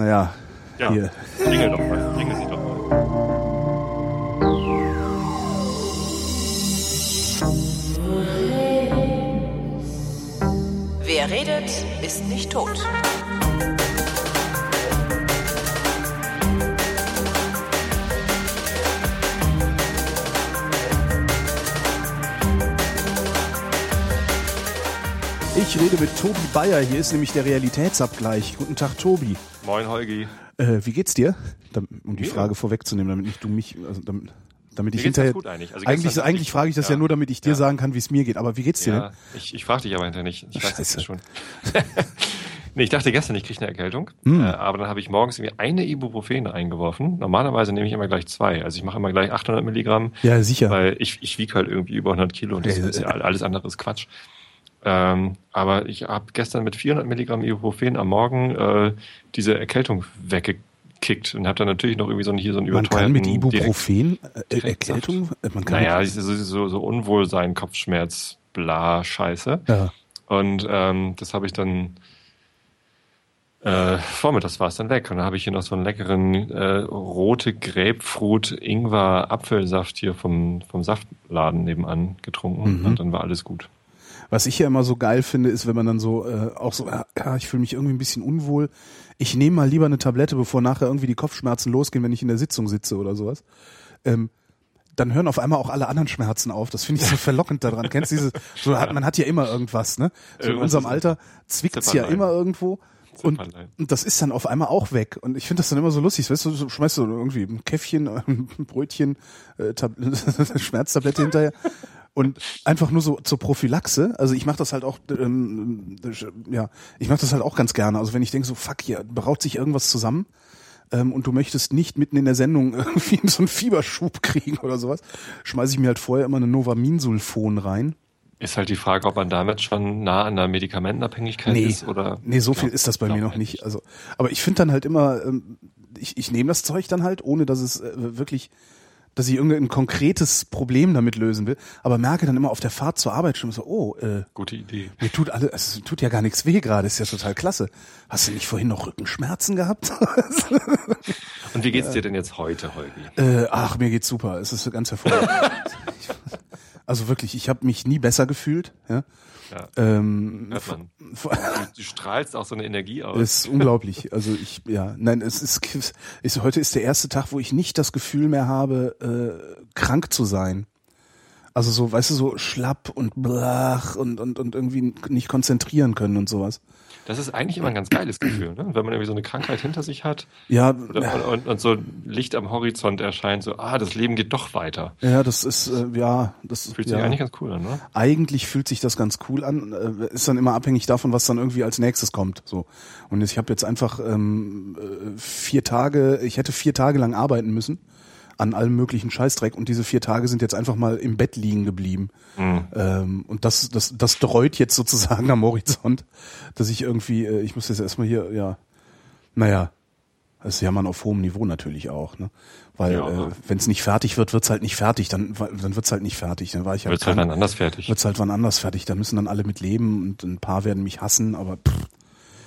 Naja, Ja, hier. klingel doch mal. Klingel sie doch mal. Wer redet, ist nicht tot. Ich rede mit Tobi Bayer. Hier ist nämlich der Realitätsabgleich. Guten Tag, Tobi. Moin, Holgi. Äh, wie geht's dir? Um die Mir? Frage vorwegzunehmen, damit nicht du mich, also damit, damit ich hinterher. gut eigentlich. Also eigentlich eigentlich frage ich das ja, ja. nur, damit ich dir Ja. sagen kann, wie es mir geht. Aber wie geht's dir Ja, ich, ich frage dich aber hinterher nicht. Ich weiß das Scheiße. schon. nee, ich dachte gestern, ich kriege eine Erkältung. Hm. Äh, aber dann habe ich morgens irgendwie eine Ibuprofen eingeworfen. Normalerweise nehme ich immer gleich zwei. Also ich mache immer gleich 800 Milligramm. denn? Ja, sicher. Weil ich, ich wiege halt irgendwie über 100 Kilo und das Ja, ist ja äh, alles andere ist Quatsch. Ähm, aber ich habe gestern mit 400 Milligramm Ibuprofen am Morgen äh, diese Erkältung weggekickt und habe dann natürlich noch irgendwie so, einen- hier so einen man kann mit direkt- Ibuprofen äh, direkt Erkältung, äh, man kann Naja, so, so, so Unwohlsein, Kopfschmerz, bla, Scheiße. ja. Und ähm, das habe ich dann äh, vormittags war es dann weg. Und dann habe ich hier noch so einen leckeren äh, rote Grapefruit Ingwer Apfelsaft hier vom, vom Saftladen nebenan getrunken. Mhm. Und dann war alles gut. Was ich ja immer so geil finde, ist, wenn man dann so äh, auch so, ja, ja, ich fühle mich irgendwie ein bisschen unwohl. Ich nehme mal lieber eine Tablette, bevor nachher irgendwie die Kopfschmerzen losgehen, wenn ich in der Sitzung sitze oder sowas. Ähm, dann hören auf einmal auch alle anderen Schmerzen auf. Das finde ich so verlockend daran. Kennst du diese, so hat, man hat ja immer irgendwas, ne? So in unserem Alter zwickt's ja immer irgendwo. Und, und das ist dann auf einmal auch weg. Und ich finde das dann immer so lustig. Weißt du, so schmeißt du irgendwie ein Käffchen, ein Brötchen, äh, Tab Schmerztablette hinterher. Und einfach nur so zur Prophylaxe. Also ich mache das halt auch, ähm, ja, ich mache das halt auch ganz gerne. Also wenn ich denke so, fuck, hier braut sich irgendwas zusammen ähm, und du möchtest nicht mitten in der Sendung irgendwie so einen Fieberschub kriegen oder sowas, schmeiße ich mir halt vorher immer eine Novaminsulfon rein. Ist halt die Frage, ob man damit schon nah an der Medikamentenabhängigkeit Nee. ist oder. Nee, so viel Glaub- ist das bei glaub mir noch ich nicht. Also, aber ich finde dann halt immer, ähm, ich, ich nehme das Zeug dann halt, ohne dass es äh, wirklich, dass ich irgendein konkretes Problem damit lösen will, aber merke dann immer auf der Fahrt zur Arbeit schon so, oh, äh, Gute Idee. mir tut alle, es tut ja gar nichts weh gerade, ist ja total klasse. Hast du nicht vorhin noch Rückenschmerzen gehabt? Und wie geht's dir denn jetzt heute, Holgi? äh, ach, mir geht's super, es ist ganz hervorragend. also wirklich, ich habe mich nie besser gefühlt. Ja? Ja. Ähm, Du, du strahlst auch so eine Energie aus. Es ist unglaublich. Also ich, ja, nein, es ist, ist, heute ist der erste Tag, wo ich nicht das Gefühl mehr habe, äh, krank zu sein. Also so, weißt du, so schlapp und blach und, und, und irgendwie nicht konzentrieren können und sowas. Das ist eigentlich immer ein ganz geiles Gefühl, ne? wenn man irgendwie so eine Krankheit hinter sich hat Ja, und, und, und so Licht am Horizont erscheint, so, ah, das Leben geht doch weiter. ja, das ist, äh, ja, das Fühlt ja. sich eigentlich ganz cool an, ne? eigentlich fühlt sich das ganz cool an, äh, ist dann immer abhängig davon, was dann irgendwie als nächstes kommt. So und ich habe jetzt einfach ähm, äh, vier Tage, ich hätte vier Tage lang arbeiten müssen an allem möglichen Scheißdreck und diese vier Tage sind jetzt einfach mal im Bett liegen geblieben. Mhm. Ähm, und das, das, das dreut jetzt sozusagen am Horizont, dass ich irgendwie, äh, ich muss jetzt erstmal hier, ja, naja, das ist ja man auf hohem Niveau natürlich auch, ne? Weil Ja. äh, wenn es nicht fertig wird, wird's halt nicht fertig, dann, dann wird's halt nicht fertig. Dann war ich halt Wird's halt dann anders fertig. wird's halt wann anders fertig. Da müssen dann alle mit leben und ein paar werden mich hassen, aber pff,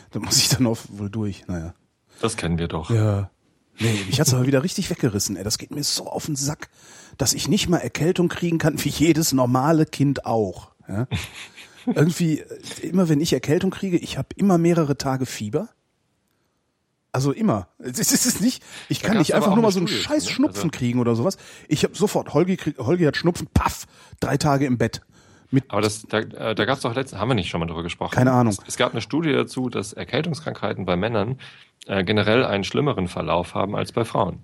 da muss ich dann auch wohl durch. Naja. Das kennen wir doch. Ja. Nee, mich hat's aber wieder richtig weggerissen. Ey, das geht mir so auf den Sack, dass ich nicht mal Erkältung kriegen kann, wie jedes normale Kind auch. Ja? Irgendwie, äh, immer wenn ich Erkältung kriege, ich habe immer mehrere Tage Fieber. Also immer. Es ist, nicht, ich kann nicht einfach nur mal so einen Studie, scheiß ne? Schnupfen Also- kriegen oder sowas. Ich habe sofort, Holgi, krieg, Holgi hat Schnupfen, paff, drei Tage im Bett. Mit, Aber das, da, äh, da gab es doch letztens, haben wir nicht schon mal drüber gesprochen. Keine Ahnung. Es, es gab eine Studie dazu, dass Erkältungskrankheiten bei Männern äh, generell einen schlimmeren Verlauf haben als bei Frauen.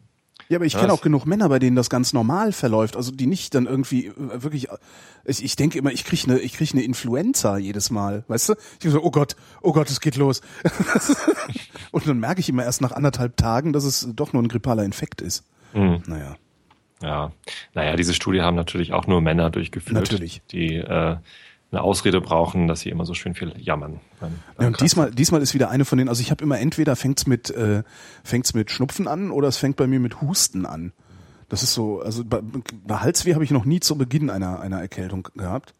Ja, aber ich kenne auch genug Männer, bei denen das ganz normal verläuft, also die nicht dann irgendwie äh, wirklich. Ich, ich denke immer, ich krieg eine, ich krieg eine Influenza jedes Mal, weißt du? Ich denk so, oh Gott, oh Gott, es geht los. Und dann merke ich immer erst nach anderthalb Tagen, dass es doch nur ein grippaler Infekt ist. Mhm. Naja, Ja, naja, diese Studie haben natürlich auch nur Männer durchgeführt, Natürlich. die äh, eine Ausrede brauchen, dass sie immer so schön viel jammern. ja, und diesmal, diesmal ist wieder eine von denen. Also ich habe immer entweder fängt's mit, äh, fängt's mit Schnupfen an oder es fängt bei mir mit Husten an. Das ist so, also bei, bei Halsweh habe ich noch nie zu Beginn einer einer Erkältung gehabt,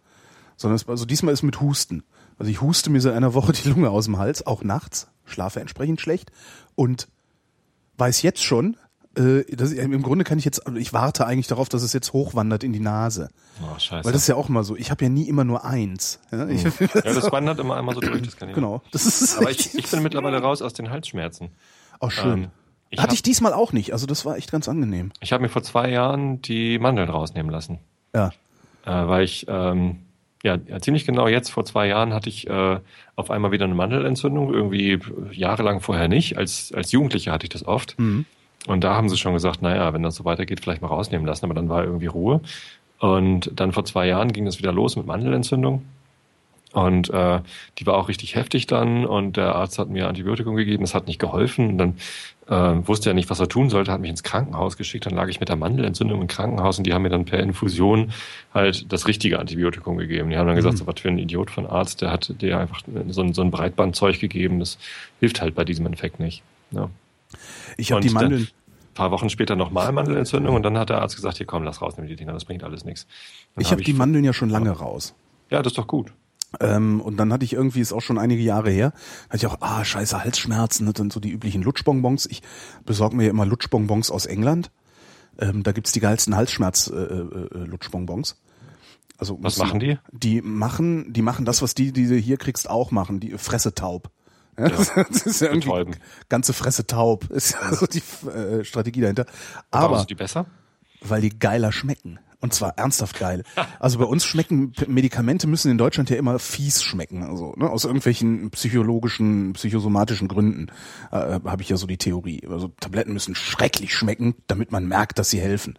sondern es, also diesmal ist mit Husten. Also ich huste mir seit einer Woche die Lunge aus dem Hals, auch nachts, schlafe entsprechend schlecht und weiß jetzt schon, äh, das, im Grunde kann ich jetzt, ich warte eigentlich darauf, dass es jetzt hochwandert in die Nase. Oh, scheiße. Weil das ist ja auch mal so. Ich habe ja nie immer nur eins. Ja, ich, ja, das wandert immer einmal so durch, das kann ich genau. Das ist Aber ich, ich bin mittlerweile raus aus den Halsschmerzen. auch schön. Ähm, ich Hatte hab- ich diesmal auch nicht. Also das war echt ganz angenehm. Ich habe mir vor zwei Jahren die Mandeln rausnehmen lassen. Ja. äh, weil ich ähm, ja, ja ziemlich genau jetzt vor zwei Jahren hatte ich äh, auf einmal wieder eine Mandelentzündung irgendwie äh, jahrelang vorher nicht als als Jugendlicher hatte ich das oft Mhm. Und da haben sie schon gesagt naja wenn das so weitergeht vielleicht mal rausnehmen lassen aber dann war irgendwie Ruhe und dann vor zwei Jahren ging das wieder los mit Mandelentzündung und äh, die war auch richtig heftig dann und der Arzt hat mir Antibiotikum gegeben, das hat nicht geholfen. Und dann äh, wusste er nicht, was er tun sollte, hat mich ins Krankenhaus geschickt. Dann lag ich mit der Mandelentzündung im Krankenhaus und die haben mir dann per Infusion halt das richtige Antibiotikum gegeben. Die haben dann gesagt, so was für ein Idiot von Arzt, der hat dir einfach so ein, so ein Breitbandzeug gegeben. Das hilft halt bei diesem Infekt nicht. Ja. Ich habe Und die Mandeln. Ein paar Wochen später nochmal Mandelentzündung und dann hat der Arzt gesagt, hier komm, lass rausnehmen die Dinger, das bringt alles nichts. Dann Ich habe hab die Mandeln ja schon lange raus. Ja, das ist doch gut. Ähm, und dann hatte ich irgendwie, ist auch schon einige Jahre her, hatte ich auch, ah, scheiße, Halsschmerzen, das sind so die üblichen Lutschbonbons. Ich besorge mir ja immer Lutschbonbons aus England. Ähm, da gibt's die geilsten Halsschmerz-Lutschbonbons. also Was machen die? Die machen, die machen das, was die, die du hier kriegst, auch machen. Die Fresse taub. Ja, Das ist ja irgendwie Betäuben. ganze Fresse taub. Ist ja so die äh, Strategie dahinter. Warum Aber sind die besser? weil die geiler schmecken. Und zwar ernsthaft geil. Also bei uns schmecken Medikamente müssen in Deutschland ja immer fies schmecken, also ne, aus irgendwelchen psychologischen, psychosomatischen Gründen äh, habe ich ja so die Theorie. Also Tabletten müssen schrecklich schmecken, damit man merkt, dass sie helfen.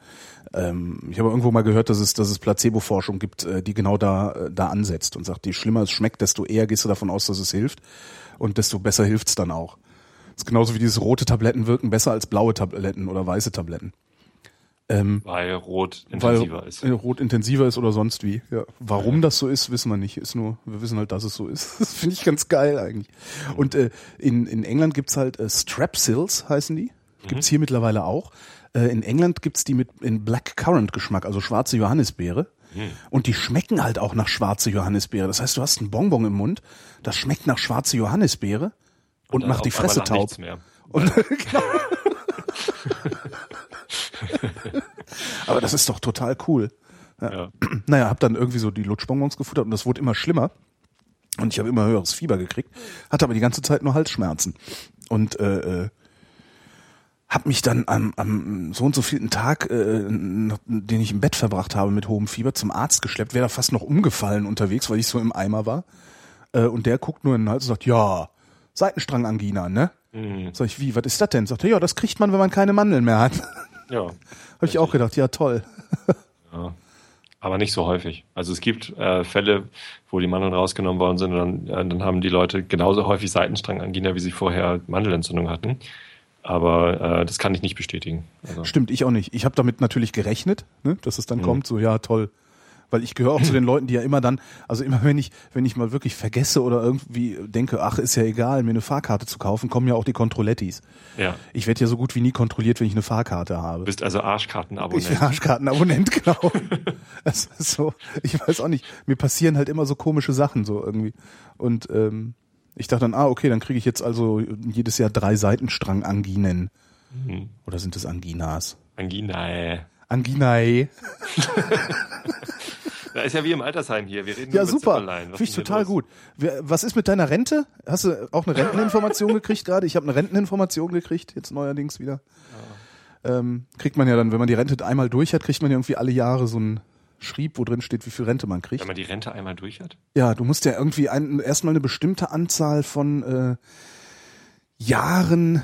Ähm, ich habe irgendwo mal gehört, dass es, dass es Placebo-Forschung gibt, äh, die genau da, äh, da ansetzt und sagt, je schlimmer es schmeckt, desto eher gehst du davon aus, dass es hilft und desto besser hilft's dann auch. Das ist genauso wie diese rote Tabletten wirken besser als blaue Tabletten oder weiße Tabletten. Ähm, Weil Rot weil intensiver ist. äh, Rot intensiver ist oder sonst wie. Ja. Warum das so ist, wissen wir nicht. Ist nur, wir wissen halt, dass es so ist. Das finde ich ganz geil eigentlich. Und äh, in, in England gibt's halt äh, Strepsils, heißen die. Gibt's hier mittlerweile auch. Äh, in England gibt's die mit in Black Currant Geschmack, also schwarze Johannisbeere. Und die schmecken halt auch nach schwarze Johannisbeere. Das heißt, du hast einen Bonbon im Mund, das schmeckt nach schwarze Johannisbeere und, dann macht die Fresse taub. Und, genau. Aber das ist doch total cool. Ja. Naja, hab dann irgendwie so die Lutschbonbons gefuttert und das wurde immer schlimmer. Und ich habe immer höheres Fieber gekriegt, hatte aber die ganze Zeit nur Halsschmerzen. Und äh, äh, hab mich dann am, am so und so vielen Tag, äh, den ich im Bett verbracht habe mit hohem Fieber, zum Arzt geschleppt, wäre da fast noch umgefallen unterwegs, weil ich so im Eimer war. Äh, und der guckt nur in den Hals und sagt, ja, Seitenstrangangina, ne? Mhm. Sag ich, wie, was ist das denn? Sagt er, ja, das kriegt man, wenn man keine Mandeln mehr hat. ja. Habe ich auch gedacht, ja toll. Ja. Aber nicht so häufig. Also es gibt äh, Fälle, wo die Mandeln rausgenommen worden sind und dann, äh, dann haben die Leute genauso häufig Seitenstrangangina, wie sie vorher Mandelentzündung hatten. Aber äh, das kann ich nicht bestätigen. Also, Stimmt, ich auch nicht. Ich habe damit natürlich gerechnet, ne, dass es dann Mhm. kommt, so ja, toll. Weil ich gehöre auch zu den Leuten, die ja immer dann, also immer wenn ich, wenn ich mal wirklich vergesse oder irgendwie denke, ach, ist ja egal, mir eine Fahrkarte zu kaufen, kommen ja auch die Controlettis. ja. Ich werde ja so gut wie nie kontrolliert, wenn ich eine Fahrkarte habe. Du bist also Ich Arschkartenabonnent. bin Arschkartenabonnent, genau. Das ist so, ich weiß auch nicht, mir passieren halt immer so komische Sachen so irgendwie. Und ähm, ich dachte dann, ah, okay, dann kriege ich jetzt also jedes Jahr drei Seitenstrang-Anginen. Mhm. Oder sind es Anginas? Angina. Anginae. Da ist ja wie im Altersheim hier. Wir reden Ja, super. Finde ich total los? gut. Was ist mit deiner Rente? Hast du auch eine Renteninformation gekriegt gerade? Ich habe eine Renteninformation gekriegt, jetzt neuerdings wieder. Ähm, kriegt man ja dann, wenn man die Rente einmal durch hat, kriegt man ja irgendwie alle Jahre so ein Schrieb, wo drin steht, wie viel Rente man kriegt. Wenn man die Rente einmal durch hat? Ja, du musst ja irgendwie ein, erstmal eine bestimmte Anzahl von äh, Jahren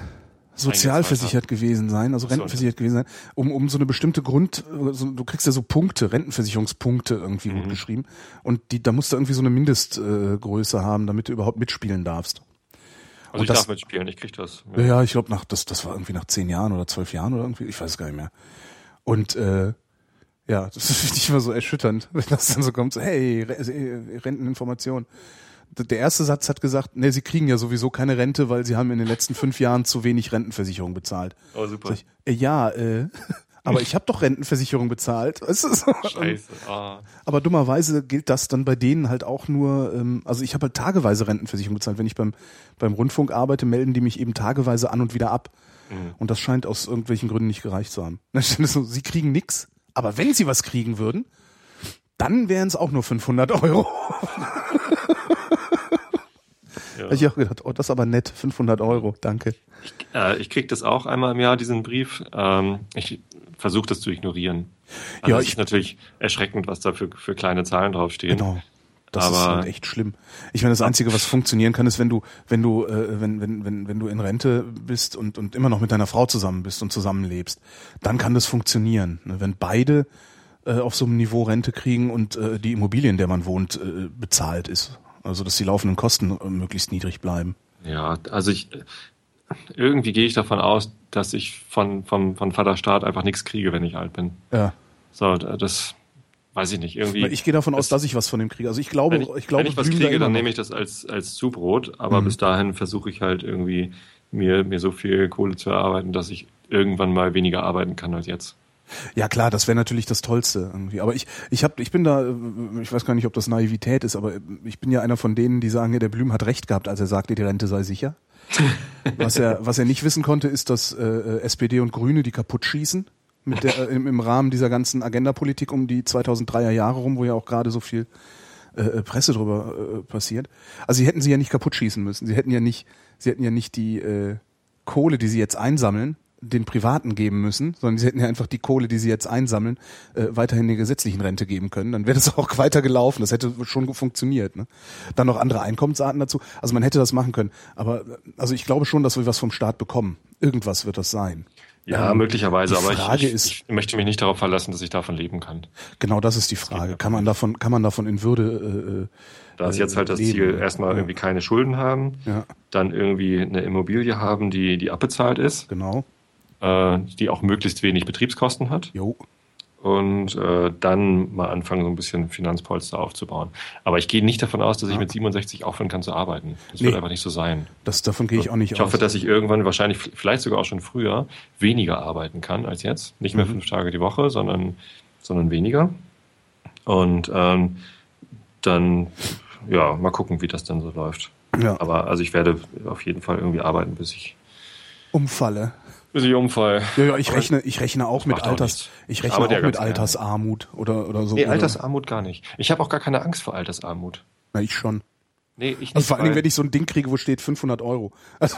sozialversichert gewesen sein, also so. rentenversichert gewesen sein, um, um so eine bestimmte Grund, so, du kriegst ja so Punkte, Rentenversicherungspunkte irgendwie Mhm. gut geschrieben und die, da musst du irgendwie so eine Mindestgröße äh, haben, damit du überhaupt mitspielen darfst. Also Und ich das- darf mitspielen, ich krieg das. Ja, ja ich glaube nach, das, das war irgendwie nach zehn Jahren oder zwölf Jahren oder irgendwie, ich weiß gar nicht mehr. Und äh, ja, das finde ich immer so erschütternd, wenn das dann so kommt, so, hey, äh, Renteninformation. Der erste Satz hat gesagt, nee, sie kriegen ja sowieso keine Rente, weil sie haben in den letzten fünf Jahren zu wenig Rentenversicherung bezahlt. Oh, super. Ich, äh, ja, äh, aber ich habe doch Rentenversicherung bezahlt. Weißt du, so. Scheiße. Ah. Aber dummerweise gilt das dann bei denen halt auch nur, ähm, also ich habe halt tageweise Rentenversicherung bezahlt. Wenn ich beim, beim Rundfunk arbeite, melden die mich eben tageweise an und wieder ab. Und das scheint aus irgendwelchen Gründen nicht gereicht zu haben. Dann steht so, sie kriegen nix, aber wenn sie was kriegen würden, dann wären es auch nur 500 Euro. Ja. Ich auch gedacht, oh, das ist aber nett, 500 Euro, danke. Äh, ich krieg das auch einmal im Jahr, diesen Brief. Ähm, ich versuche das zu ignorieren. Also Ja, es ich- ist natürlich erschreckend, was da für, für kleine Zahlen draufstehen. Genau. Das ist Aber- halt echt schlimm. Ich meine, das Einzige, was funktionieren kann, ist, wenn du, wenn du, äh, wenn, wenn, wenn, wenn du in Rente bist und, und immer noch mit deiner Frau zusammen bist und zusammenlebst, dann kann das funktionieren. Ne? Wenn beide äh, auf so einem Niveau Rente kriegen und äh, die Immobilie, in der man wohnt, äh, bezahlt ist. Also dass die laufenden Kosten äh, möglichst niedrig bleiben. Ja, also ich irgendwie gehe ich davon aus, dass ich von, vom, von Vater Staat einfach nichts kriege, wenn ich alt bin. Ja. So, das weiß ich nicht. Irgendwie. Ich gehe davon aus, das- dass ich was von dem kriege. Also ich glaube, wenn ich, ich, glaube, wenn ich was kriege, dann nehme ich das als, als Zubrot, aber Mhm. bis dahin versuche ich halt irgendwie mir, mir so viel Kohle zu erarbeiten, dass ich irgendwann mal weniger arbeiten kann als jetzt. Ja klar, das wäre natürlich das Tollste irgendwie. Aber ich, ich hab, ich bin da, äh, ich weiß gar nicht, ob das Naivität ist, aber ich bin ja einer von denen, die sagen, der Blüm hat recht gehabt, als er sagte, die Rente sei sicher. was er, was er nicht wissen konnte, ist, dass äh, SPD und Grüne die kaputt schießen mit der, äh, im, im Rahmen dieser ganzen Agendapolitik um die 2003er Jahre rum, wo ja auch gerade so viel äh, Presse drüber äh, passiert. Also sie hätten sie ja nicht kaputt schießen müssen. Sie hätten ja nicht, sie hätten ja nicht die äh, Kohle, die sie jetzt einsammeln, den Privaten geben müssen, sondern sie hätten ja einfach die Kohle, die sie jetzt einsammeln, äh, weiterhin der gesetzlichen Rente geben können. Dann wäre das auch weiter gelaufen. Das hätte schon funktioniert. Ne? Dann noch andere Einkommensarten dazu. Also man hätte das machen können. Aber äh, also ich glaube schon, dass wir was vom Staat bekommen. Irgendwas wird das sein. Ja, Ähm, möglicherweise, aber ich, ich, ist- ich möchte mich nicht darauf verlassen, dass ich davon leben kann. Genau, das ist die Frage. Kann man davon, kann man davon in Würde? Äh, Da ist äh, jetzt halt das leben? Ziel, erstmal Ja. irgendwie keine Schulden haben, Ja, dann irgendwie eine Immobilie haben, die, die abbezahlt ist, genau. äh, die auch möglichst wenig Betriebskosten hat Jo. Und äh, dann mal anfangen, so ein bisschen Finanzpolster aufzubauen. Aber ich gehe nicht davon aus, dass ich mit 67 aufhören kann zu arbeiten. Das Nee. wird einfach nicht so sein. Das davon gehe ich auch nicht Ich aus. hoffe, dass ich irgendwann, wahrscheinlich vielleicht sogar auch schon früher, weniger arbeiten kann als jetzt. Nicht mehr Mhm. fünf Tage die Woche, sondern, sondern weniger. Und ähm, dann, ja, mal gucken, wie das dann so läuft. ja. Aber also ich werde auf jeden Fall irgendwie arbeiten, bis ich, Umfalle. Bis ich umfall. Ja, ja, ich Aber- rechne, ich rechne auch mit Alters, ich rechne auch mit. Altersarmut oder oder so. Nee, Altersarmut gar nicht. Ich habe auch gar keine Angst vor Altersarmut. Na, ich schon. Nee, ich nicht. Also vor allen Dingen, wenn ich so ein Ding kriege, wo steht 500 Euro. Also,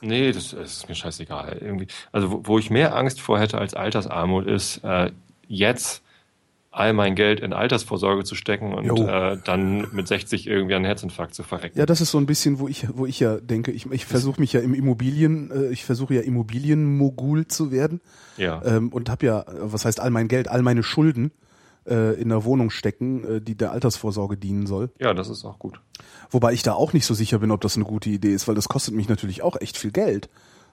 Nee, das, das ist mir scheißegal. Irgendwie. Also wo, wo ich mehr Angst vor hätte als Altersarmut ist, äh, jetzt all mein Geld in Altersvorsorge zu stecken und Jo. äh, dann mit 60 irgendwie einen Herzinfarkt zu verrecken. ja, das ist so ein bisschen, wo ich, wo ich ja denke, ich, ich versuche mich ja im Immobilien, äh, ich versuche ja Immobilienmogul zu werden Ja. ähm, und habe ja, was heißt all mein Geld, all meine Schulden äh, in der Wohnung stecken, äh, die der Altersvorsorge dienen soll. ja, das ist auch gut. Wobei ich da auch nicht so sicher bin, ob das eine gute Idee ist, weil das kostet mich natürlich auch echt viel Geld.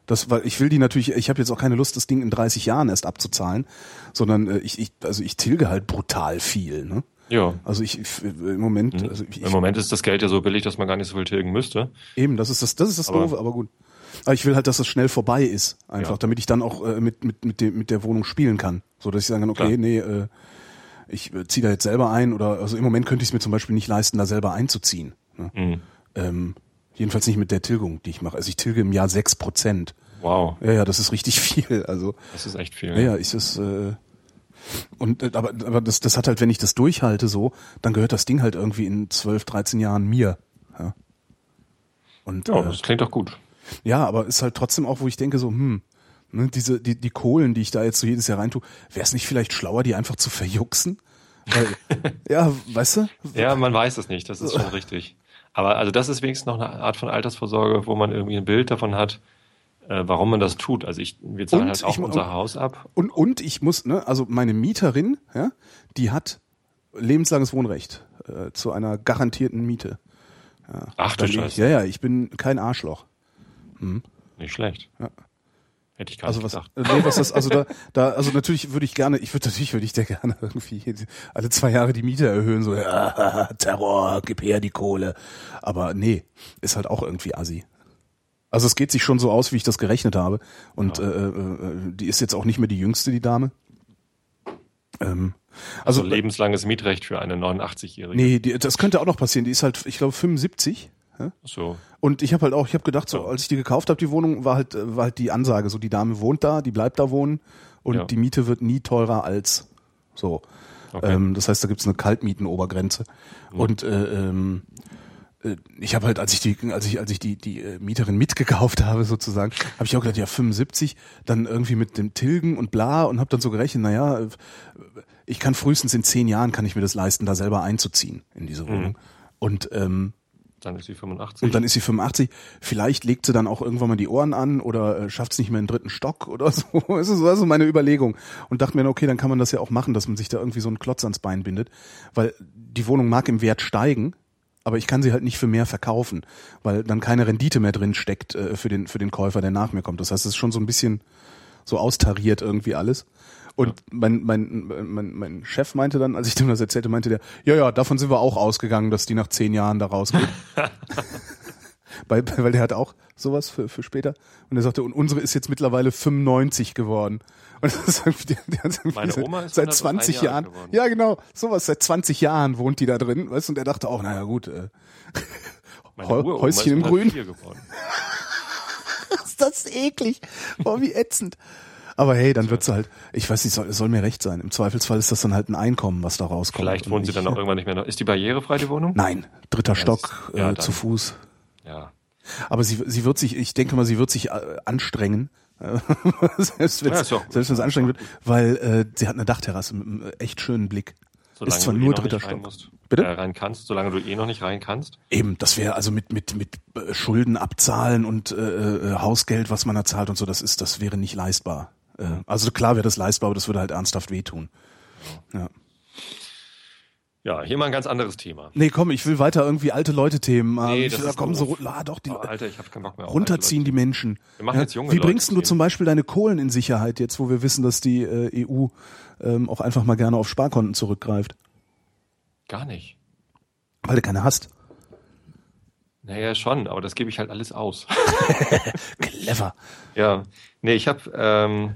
Das, weil ich will die natürlich, ich habe jetzt auch keine Lust, das Ding in 30 Jahren erst abzuzahlen, sondern äh, ich, ich, also ich tilge halt brutal viel. Ne? Ja. Also ich, ich im Moment, also ich, Im Moment ist das Geld ja so billig, dass man gar nicht so viel tilgen müsste. eben, das ist das, das ist das Aber- Doofe, aber gut. Aber ich will halt, dass das schnell vorbei ist, einfach, Ja. damit ich dann auch äh, mit mit mit, dem, mit der Wohnung spielen kann, so dass ich sagen kann, okay, Klar. nee, äh, ich äh, ziehe da jetzt selber ein oder also im Moment könnte ich es mir zum Beispiel nicht leisten, da selber einzuziehen. Ne? Mhm. Ähm, jedenfalls nicht mit der Tilgung, die ich mache. Also ich tilge im Jahr sechs Prozent. Wow, Ja, ja, das ist richtig viel. Also das ist echt viel. ja, ja, ist es. Äh, und äh, aber aber das das hat halt, wenn ich das durchhalte so, dann gehört das Ding halt irgendwie in 12, 13 Jahren mir. Ja. Und Ja, äh, das klingt doch gut. ja, aber ist halt trotzdem auch, wo ich denke so, hm, ne, diese die die Kohlen, die ich da jetzt so jedes Jahr reintue, wäre es nicht vielleicht schlauer, die einfach zu verjuxen? Weil, ja, weißt du? Ja, man weiß es nicht, das ist schon richtig. Aber also das ist wenigstens noch eine Art von Altersvorsorge, wo man irgendwie ein Bild davon hat, äh, warum man das tut. Also ich, wir zahlen Und halt auch ich unser Haus ab. Und, und ich muss, ne, also meine Mieterin, ja, die hat lebenslanges Wohnrecht äh, zu einer garantierten Miete. Ja, Ach du Weil ich, Scheiße. Ja, ja, ich bin kein Arschloch. Nicht schlecht. Ja. Hätte ich gar Also nicht was, gedacht. äh, nee, was das, also da, da, also natürlich würde ich gerne, ich würde natürlich würde ich der gerne irgendwie alle zwei Jahre die Miete erhöhen, so ja, Terror, gib her die Kohle. Aber nee, ist halt auch irgendwie assi. Also es geht sich schon so aus, wie ich das gerechnet habe. Und Ja. äh, äh, die ist jetzt auch nicht mehr die jüngste, die Dame. Ähm, Also, also, lebenslanges Mietrecht für eine 89-Jährige. nee, die, das könnte auch noch passieren. Die ist halt, ich glaube, 75. Ja? So. Und ich habe halt auch, ich habe gedacht, so, als ich die gekauft habe, die Wohnung, war halt, äh, war halt die Ansage, so die Dame wohnt da, die bleibt da wohnen und Ja. die Miete wird nie teurer als so. Okay. Ähm, das heißt, da gibt's eine Kaltmietenobergrenze. Und äh, ähm, äh, ich habe halt, als ich die, als ich, als ich die, die äh, Mieterin mitgekauft habe, sozusagen, habe ich auch gedacht, ja, 75, dann irgendwie mit dem Tilgen und bla und habe dann so gerechnet, naja, ich kann frühestens in zehn Jahren kann ich mir das leisten, da selber einzuziehen in diese Wohnung. Und ähm, Dann ist sie 85. und dann ist sie 85. Vielleicht legt sie dann auch irgendwann mal die Ohren an oder äh, schafft es nicht mehr in den dritten Stock oder so. Das ist also meine Überlegung. Und dachte mir, okay, dann kann man das ja auch machen, dass man sich da irgendwie so einen Klotz ans Bein bindet. Weil die Wohnung mag im Wert steigen, aber ich kann sie halt nicht für mehr verkaufen, weil dann keine Rendite mehr drin steckt äh, für, den, für den Käufer, der nach mir kommt. Das heißt, es ist schon so ein bisschen so austariert irgendwie alles. Und mein, mein, mein, mein Chef meinte dann, als ich dem das erzählte, meinte der, ja, ja, davon sind wir auch ausgegangen, dass die nach zehn Jahren da rausgeht. Bei, bei- weil der hat auch sowas für, für später. Und er sagte, und unsere ist jetzt mittlerweile 95 geworden. Und das ist irgendwie, der, der Meine seit, Oma ist seit 101 20 Jahre Jahren. geworden. Ja, genau, sowas. Seit 20 Jahren wohnt die da drin, weißt du, und er dachte auch, naja, gut, äh, Häuschen im Grün. 104 geworden. ist das eklig. Boah, wie ätzend. Aber hey, dann wird's halt, ich weiß nicht, soll, soll mir recht sein. Im Zweifelsfall ist das dann halt ein Einkommen, was da rauskommt. Vielleicht wohnen sie dann auch irgendwann nicht mehr. noch. Ist die barrierefrei, die Wohnung? Nein, dritter das- Stock ja, äh, zu Fuß. Ja. Aber sie, sie wird sich, ich denke mal, sie wird sich äh, anstrengen. selbst wenn Ja, es ist ja wenn's anstrengend wird, weil äh, sie hat eine Dachterrasse mit einem echt schönen Blick. Solange ist zwar du nur eh dritter Stock. musst, Bitte? Äh, rein kannst, solange du eh noch nicht rein kannst. Eben, das wäre also mit mit mit äh, Schulden abzahlen und äh, äh, Hausgeld, was man da zahlt und so, das ist, das wäre nicht leistbar. Äh, also klar wäre das leistbar, aber das würde halt ernsthaft wehtun. Ja. Ja, hier mal ein ganz anderes Thema. Nee, komm, ich will weiter irgendwie alte Leute-Themen. haben. Nee, ich das will, ist komm, so, la, doch, die, Oh, Alter, ich habe keinen Bock mehr runterziehen die Menschen. Wir machen jetzt junge Wie Leute bringst du zum Beispiel deine Kohlen in Sicherheit jetzt, wo wir wissen, dass die äh, EU ähm, auch einfach mal gerne auf Sparkonten zurückgreift? Gar nicht. Weil du keine hast. Naja, schon, aber das gebe ich halt alles aus. Clever. ja, nee, ich habe ähm,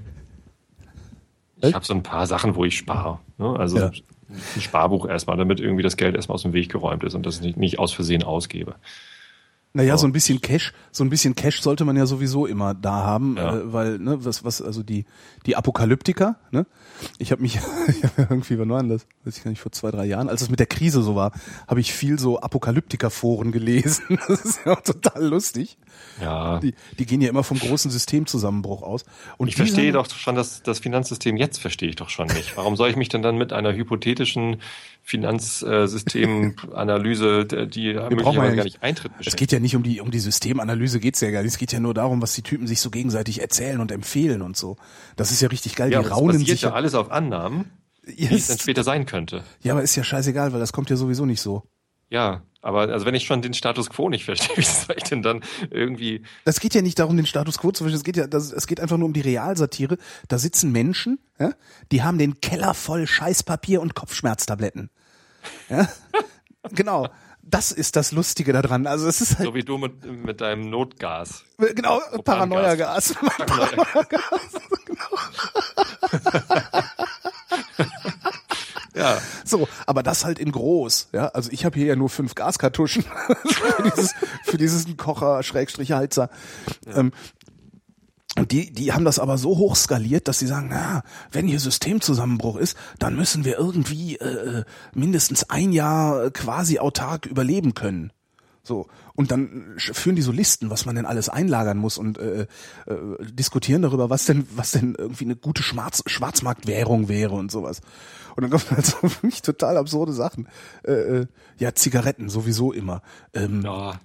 Äh? ich habe so ein paar Sachen, wo ich spare. Ne? Also Ja. ein Sparbuch erstmal, damit irgendwie das Geld erstmal aus dem Weg geräumt ist und das nicht, nicht aus Versehen ausgebe. Naja, So. so ein bisschen Cash, so ein bisschen Cash sollte man ja sowieso immer da haben, Ja. äh, weil, ne, was, was, also die, die Apokalyptiker, ne? Ich habe mich, irgendwie, wann war das? Weiß ich gar nicht, vor zwei, drei Jahren, als es mit der Krise so war, habe ich viel so Apokalyptiker-Foren gelesen. Das ist ja auch total lustig. Ja, Die, die gehen ja immer vom großen Systemzusammenbruch aus. Und ich verstehe doch schon das, das Finanzsystem jetzt verstehe ich doch schon nicht. Warum soll ich mich denn dann mit einer hypothetischen Finanzsystemanalyse, die möglicherweise wir ja gar nicht. eintritt, Es beschäftigen? geht ja nicht um die, um die Systemanalyse geht's ja gar nicht. Es geht ja nur darum, was die Typen sich so gegenseitig erzählen und empfehlen und so. Das ist ja richtig geil. Ja, die raunen sich ja alles auf Annahmen, Ja, wie es dann später sein könnte. Ja, aber ist ja scheißegal, weil das kommt ja sowieso nicht so. Ja, aber also wenn ich schon den Status quo nicht verstehe, wie soll ich denn dann irgendwie Das geht ja nicht darum, den Status quo zu verstehen. Es geht ja, das, es geht einfach nur um die Realsatire. Da sitzen Menschen, ja, die haben den Keller voll Scheißpapier und Kopfschmerztabletten. Ja, genau. Das ist das Lustige daran. Also es ist halt so wie du mit, mit deinem Notgas. genau Paranoia-Gas. Ja, So, aber das halt in groß. Ja, also ich habe hier ja nur fünf Gaskartuschen für dieses, für diesen Kocher Schrägstrich Heizer. Ähm, und die, die haben das aber so hoch skaliert, dass sie sagen, na, wenn hier Systemzusammenbruch ist, dann müssen wir irgendwie äh, mindestens ein Jahr äh, quasi autark überleben können. So. Und dann sch- führen die so Listen, was man denn alles einlagern muss und äh, äh, diskutieren darüber, was denn, was denn irgendwie eine gute Schwarz Schwarzmarktwährung wäre und sowas. Und dann kommen halt so wirklich total absurde Sachen. Äh, äh, ja, Zigaretten sowieso immer. Ähm, ja.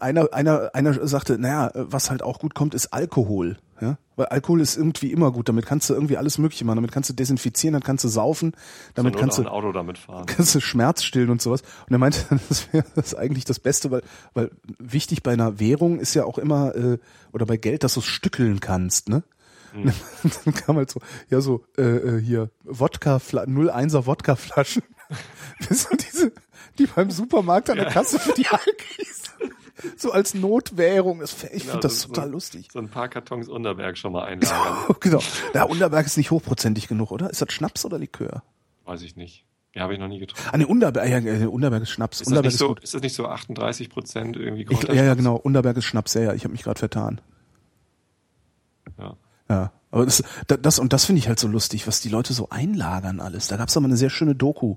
Einer, einer, einer sagte, naja, was halt auch gut kommt, ist Alkohol. Ja? Weil Alkohol ist irgendwie immer gut. Damit kannst du irgendwie alles Mögliche machen. Damit kannst du desinfizieren, dann kannst du saufen, damit kannst du ein Auto damit fahren. kannst du Schmerz stillen und sowas. Und er meinte, das wäre das eigentlich das Beste, weil, weil wichtig bei einer Währung ist ja auch immer, äh, oder bei Geld, dass du es stückeln kannst, ne? Hm. Dann kam halt so, ja so, äh, äh, hier, Wodka, 01er Wodkaflaschen. Sind diese, die beim Supermarkt an der Kasse für die Alkis. so als Notwährung. Das, ich Genau, finde das so- total lustig. So ein paar Kartons Unterberg schon mal einlagern. genau. Der Unterberg ist nicht hochprozentig genug, oder? Ist das Schnaps oder Likör? Weiß ich nicht. Ja, habe ich noch nie getrunken. Ah, ne, Unterberg, ja, ja, Unterberg ist Schnaps. Ist das, Unterberg nicht so, gut. ist das nicht so 38 Prozent irgendwie Ich, ja, ja, genau. Unterberg ist Schnaps, ja, ja. Ich habe mich gerade vertan. Ja. Ja, aber das, da- das und das finde ich halt so lustig, was die Leute so einlagern alles. Da gab's doch mal eine sehr schöne Doku,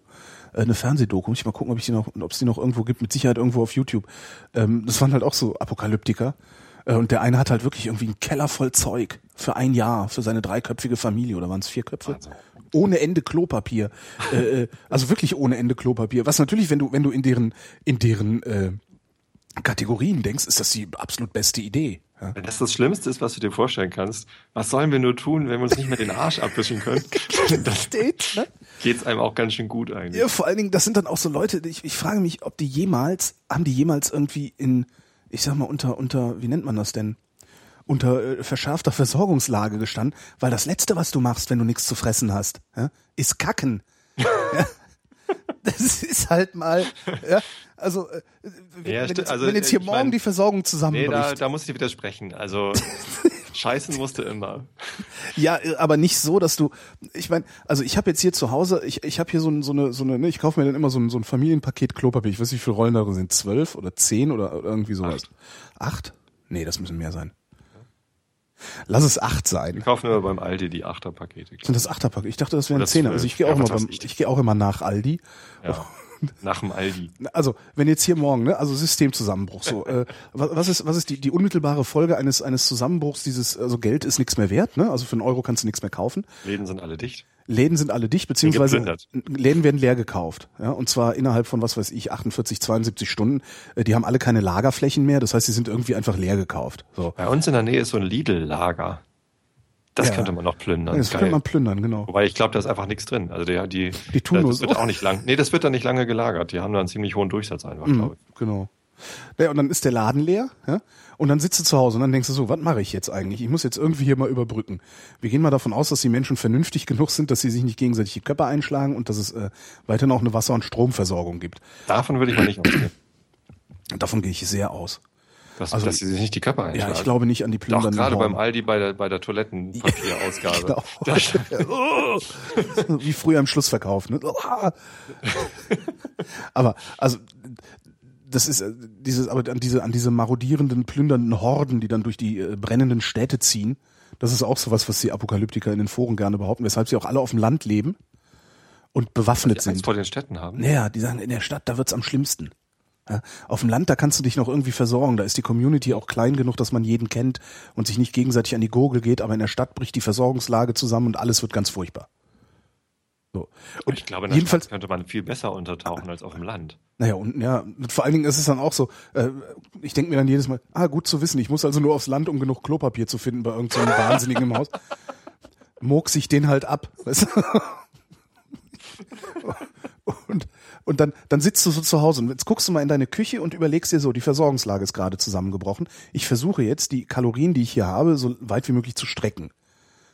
eine Fernsehdoku. Muss ich mal gucken, ob ich die noch, ob es die noch irgendwo gibt. Mit Sicherheit irgendwo auf YouTube. Ähm, das waren halt auch so Apokalyptiker. Äh, und der eine hat halt wirklich irgendwie einen Keller voll Zeug für ein Jahr für seine dreiköpfige Familie oder waren es vier Köpfe? Wahnsinn. Ohne Ende Klopapier. äh, äh, also wirklich ohne Ende Klopapier. Was natürlich, wenn du wenn du in deren in deren äh, Kategorien denkst, ist das die absolut beste Idee. Ja. Wenn das das Schlimmste ist, was du dir vorstellen kannst, was sollen wir nur tun, wenn wir uns nicht mehr den Arsch abwischen können? Dann Steht, ne? geht's einem auch ganz schön gut eigentlich. Ja, vor allen Dingen, das sind dann auch so Leute, ich, ich frage mich, ob die jemals, haben die jemals irgendwie in, ich sag mal, unter, unter, wie nennt man das denn? Unter äh, verschärfter Versorgungslage gestanden, weil das Letzte, was du machst, wenn du nichts zu fressen hast, ja, ist kacken. ja? Das ist halt mal, ja, also, äh, wenn, Ja, wenn, jetzt, also, wenn jetzt hier morgen mein- die Versorgung Nee, zusammenbricht. da, da muss ich dir widersprechen. Also, scheißen musste immer. Ja, aber nicht so, dass du, ich meine, also ich habe jetzt hier zu Hause, ich, ich habe hier so, so eine, so eine, ne, ich kaufe mir dann immer so ein, so ein Familienpaket Klopapier. Ich weiß nicht, wie viele Rollen da sind, zwölf oder zehn oder irgendwie sowas. Acht? Nee, das müssen mehr sein. Lass es acht Wir sein. kaufen immer beim Aldi die Achterpakete. Sind das Achterpack? Ich dachte, das wären Zehner. Also ich gehe auch immer beim, ich. ich gehe auch immer nach Aldi. Ja. Nach dem Aldi. Also, wenn jetzt hier morgen, ne, also Systemzusammenbruch, so, äh, was, ist, was ist die, die unmittelbare Folge eines, eines Zusammenbruchs, dieses, also Geld ist nichts mehr wert, ne, also für einen Euro kannst du nichts mehr kaufen. Läden sind alle dicht. Läden sind alle dicht, beziehungsweise. Läden werden leer gekauft. Ja, und zwar innerhalb von, was weiß ich, 48, 72 Stunden. Äh, Die haben alle keine Lagerflächen mehr, das heißt, sie sind irgendwie einfach leer gekauft. So. Bei uns in der Nähe ist so ein Lidl-Lager. Das Ja. könnte man noch plündern. Das Geil. kann man plündern, genau. Wobei ich glaube, da ist einfach nichts drin. Also der, die, Die tun nur das wird auch nicht lang. Nee, das wird dann nicht lange gelagert. Die haben da einen ziemlich hohen Durchsatz einfach, Mhm, glaube ich. genau. Ja, und dann ist der Laden leer, ja, und dann sitzt du zu Hause und dann denkst du so, was mache ich jetzt eigentlich? Ich muss jetzt irgendwie hier mal überbrücken. Wir gehen mal davon aus, dass die Menschen vernünftig genug sind, dass sie sich nicht gegenseitig die Köpfe einschlagen und dass es äh, weiterhin auch eine Wasser- und Stromversorgung gibt. Davon würde ich mal nicht ausgehen. Davon gehe ich sehr aus. Dass, Also- dass sie sich nicht die Köpfe Ja, einschlagen. ich glaube nicht an die Doch, plündernden gerade beim Aldi bei der, bei der Toilettenpapierausgabe. Genau. Wie früher im Schlussverkauf. Ne? aber also das ist äh, dieses, aber an diese an diese marodierenden, plündernden Horden, die dann durch die äh, brennenden Städte ziehen. Das ist auch sowas, was die Apokalyptiker in den Foren gerne behaupten, weshalb sie auch alle auf dem Land leben und bewaffnet die Angst sind. vor den Städten haben. Naja, die sagen, in der Stadt, da wird's am schlimmsten. Ja, auf dem Land, da kannst du dich noch irgendwie versorgen. Da ist die Community auch klein genug, dass man jeden kennt und sich nicht gegenseitig an die Gurgel geht. Aber in der Stadt bricht die Versorgungslage zusammen und alles wird ganz furchtbar. So. Und ich glaube, in der jedenfalls, Stadt könnte man viel besser untertauchen als auf dem Land. naja, und ja, vor allen Dingen ist es dann auch so, äh, ich denke mir dann jedes Mal, ah, gut zu wissen, ich muss also nur aufs Land, um genug Klopapier zu finden bei irgendeinem so Wahnsinnigen im Haus. Mog sich den halt ab. Weißt du? Und, und dann, dann sitzt du so zu Hause und jetzt guckst du mal in deine Küche und überlegst dir so, die Versorgungslage ist gerade zusammengebrochen. Ich versuche jetzt, die Kalorien, die ich hier habe, so weit wie möglich zu strecken.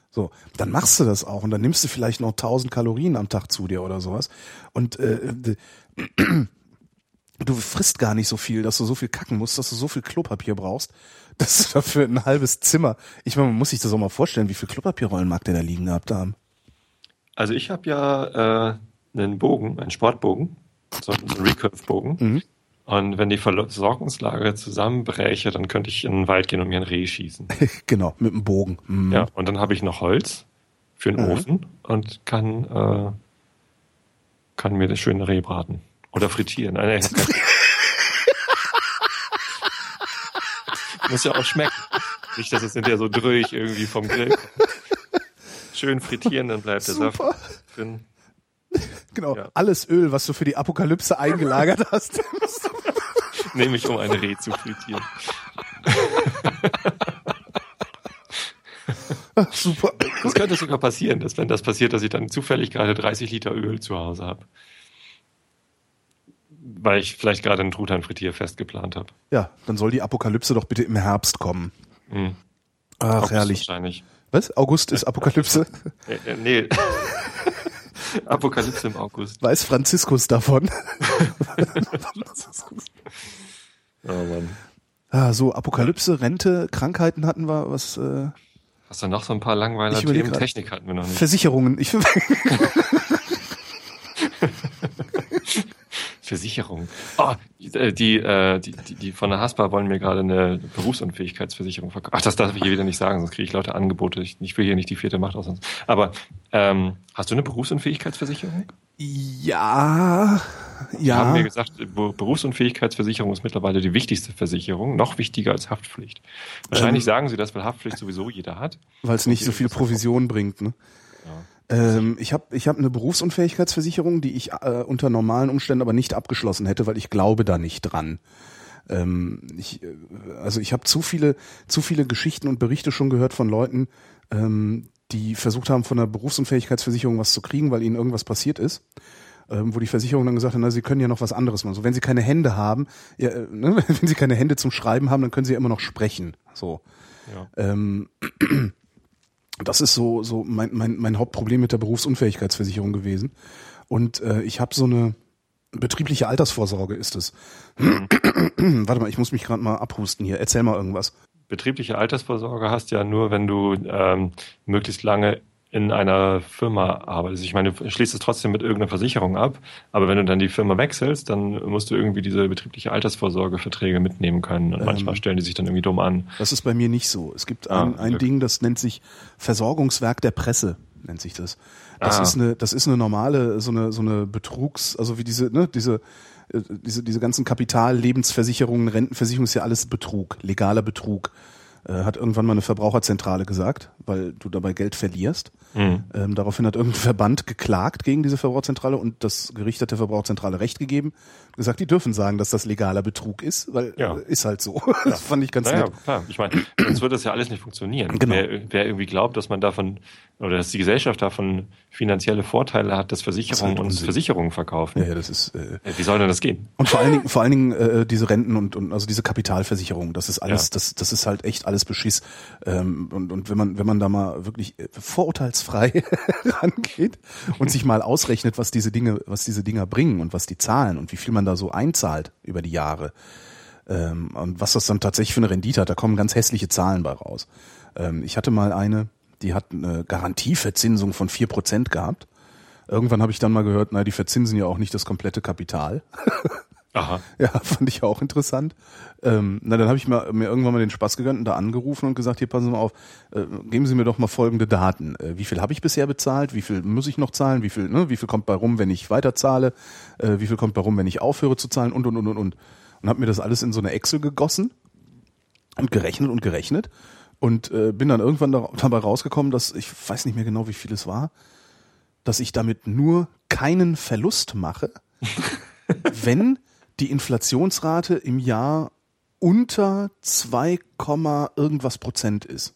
So, dann machst du das auch und dann nimmst du vielleicht noch 1000 Kalorien am Tag zu dir oder sowas. Und äh, d- du frisst gar nicht so viel, dass du so viel kacken musst, dass du so viel Klopapier brauchst, dass du dafür ein halbes Zimmer. Ich meine, man muss sich das auch mal vorstellen, wie viel Klopapierrollen mag der da liegen gehabt haben. Also ich habe ja äh, einen Bogen, einen Sportbogen, so einen Recurve-Bogen. Mhm. Und wenn die Versorgungslage zusammenbräche, dann könnte ich in den Wald gehen und mir ein Reh schießen. genau, mit dem Bogen. Mhm. Ja, und dann habe ich noch Holz für den Mhm. Ofen und kann, äh, kann mir das schöne Reh braten. Oder frittieren. Nein, nein, Muss ja auch schmecken. Nicht, dass es hinterher so dröhig irgendwie vom Grill kommt. Schön frittieren, dann bleibt der Super. Saft drin. Genau, Ja. alles Öl, was du für die Apokalypse eingelagert hast. Nehme ich, um ein Reh zu frittieren. Super. Das könnte sogar passieren, dass wenn das passiert, dass ich dann zufällig gerade 30 Liter Öl zu Hause habe. Weil ich vielleicht gerade ein Truthahn-Frittierfest geplant habe. Ja, dann soll die Apokalypse doch bitte im Herbst kommen. Hm. Ach, August herrlich. Wahrscheinlich. Was? August ist Apokalypse? Äh, äh, nee. Apokalypse im August. Weiß Franziskus davon? Oh Mann. Ah, so Apokalypse, Rente, Krankheiten hatten wir, was äh, Hast du noch so ein paar langweiler Themen? Technik hatten wir noch nicht. Versicherungen. Ich, Versicherung. Oh, die, die, äh, die, die, die von der Haspa wollen mir gerade eine Berufsunfähigkeitsversicherung verkaufen. Ach, das darf ich hier wieder nicht sagen, sonst kriege ich lauter Angebote. Ich, ich will hier nicht die vierte Macht aus. uns. Aber ähm, hast du eine Berufsunfähigkeitsversicherung? ja, Ja. Haben mir ja, gesagt, Be- Berufsunfähigkeitsversicherung ist mittlerweile die wichtigste Versicherung, noch wichtiger als Haftpflicht. Wahrscheinlich Ähm. sagen sie das, weil Haftpflicht sowieso jeder hat. weil es nicht so viel Provision bringt. Ne? Ähm, ich habe ich hab eine Berufsunfähigkeitsversicherung, die ich äh, unter normalen Umständen aber nicht abgeschlossen hätte, weil ich glaube da nicht dran. Ähm, ich, äh, also ich habe zu viele, zu viele Geschichten und Berichte schon gehört von Leuten, ähm, die versucht haben, von der Berufsunfähigkeitsversicherung was zu kriegen, weil ihnen irgendwas passiert ist. Ähm, wo die Versicherung dann gesagt hat, na, sie können ja noch was anderes machen. So, wenn sie keine Hände haben, ja, äh, ne, wenn sie keine Hände zum Schreiben haben, dann können sie ja immer noch sprechen. So. Ja. Ähm, das ist so, so mein, mein, mein Hauptproblem mit der Berufsunfähigkeitsversicherung gewesen. Und äh, ich habe so eine betriebliche Altersvorsorge ist es. Warte mal, ich muss mich gerade mal abhusten hier. Erzähl mal irgendwas. Betriebliche Altersvorsorge hast ja nur, wenn du ähm, möglichst lange in einer Firma arbeitest. Ich meine, du schließt es trotzdem mit irgendeiner Versicherung ab, aber wenn du dann die Firma wechselst, dann musst du irgendwie diese betriebliche Altersvorsorgeverträge mitnehmen können. Und manchmal stellen die sich dann irgendwie dumm an. Das ist bei mir nicht so. Es gibt Ah, ein, ein Glück. Ding, das nennt sich Versorgungswerk der Presse, nennt sich das. Das Ah. ist eine, das ist eine normale, so eine, so eine Betrugs, also wie diese, ne, diese, äh, diese, diese ganzen Kapital, Lebensversicherungen, Rentenversicherung ist ja alles Betrug, legaler Betrug. Äh, hat irgendwann mal eine Verbraucherzentrale gesagt, weil du dabei Geld verlierst. Mhm. Ähm, daraufhin hat irgendein Verband geklagt gegen diese Verbraucherzentrale und das Gericht hat der Verbraucherzentrale Recht gegeben, gesagt, die dürfen sagen, dass das legaler Betrug ist, weil Ja. äh, ist halt so. Das fand ich ganz Naja, nett. klar. Ich meine, sonst würde das ja alles nicht funktionieren. Genau. Wer, wer irgendwie glaubt, dass man davon oder dass die Gesellschaft davon finanzielle Vorteile hat, dass Versicherungen halt uns Unsinn. Versicherungen verkaufen. Ja, ja, das ist äh, Äh, Wie soll denn das gehen? und vor allen Dingen, vor allen Dingen äh, diese Renten und, und also diese Kapitalversicherung, das ist alles, Ja. das, das ist halt echt alles Beschiss. Ähm, und, und wenn man, wenn man da mal wirklich äh, vorurteilsfrei rangeht und sich mal ausrechnet, was diese Dinge, was diese Dinger bringen und was die zahlen und wie viel man da so einzahlt über die Jahre ähm, und was das dann tatsächlich für eine Rendite hat, da kommen ganz hässliche Zahlen bei raus. Ähm, ich hatte mal eine, die hat eine Garantieverzinsung von vier Prozent gehabt. Irgendwann habe ich dann mal gehört, na, die verzinsen ja auch nicht das komplette Kapital. Aha. Ja, fand ich auch interessant. Ähm, na, dann habe ich mir, mir irgendwann mal den Spaß gegönnt und da angerufen und gesagt, hier passen Sie mal auf, äh, geben Sie mir doch mal folgende Daten. Äh, wie viel habe ich bisher bezahlt? Wie viel muss ich noch zahlen? Wie viel, ne, wie viel kommt bei rum, wenn ich weiterzahle? Äh, wie viel kommt bei rum, wenn ich aufhöre zu zahlen? Und, und, und, und, und. Und habe mir das alles in so eine Excel gegossen und gerechnet und gerechnet und äh, bin dann irgendwann da, dabei rausgekommen, dass ich weiß nicht mehr genau, wie viel es war, dass ich damit nur keinen Verlust mache, wenn die Inflationsrate im Jahr unter 2, irgendwas Prozent ist.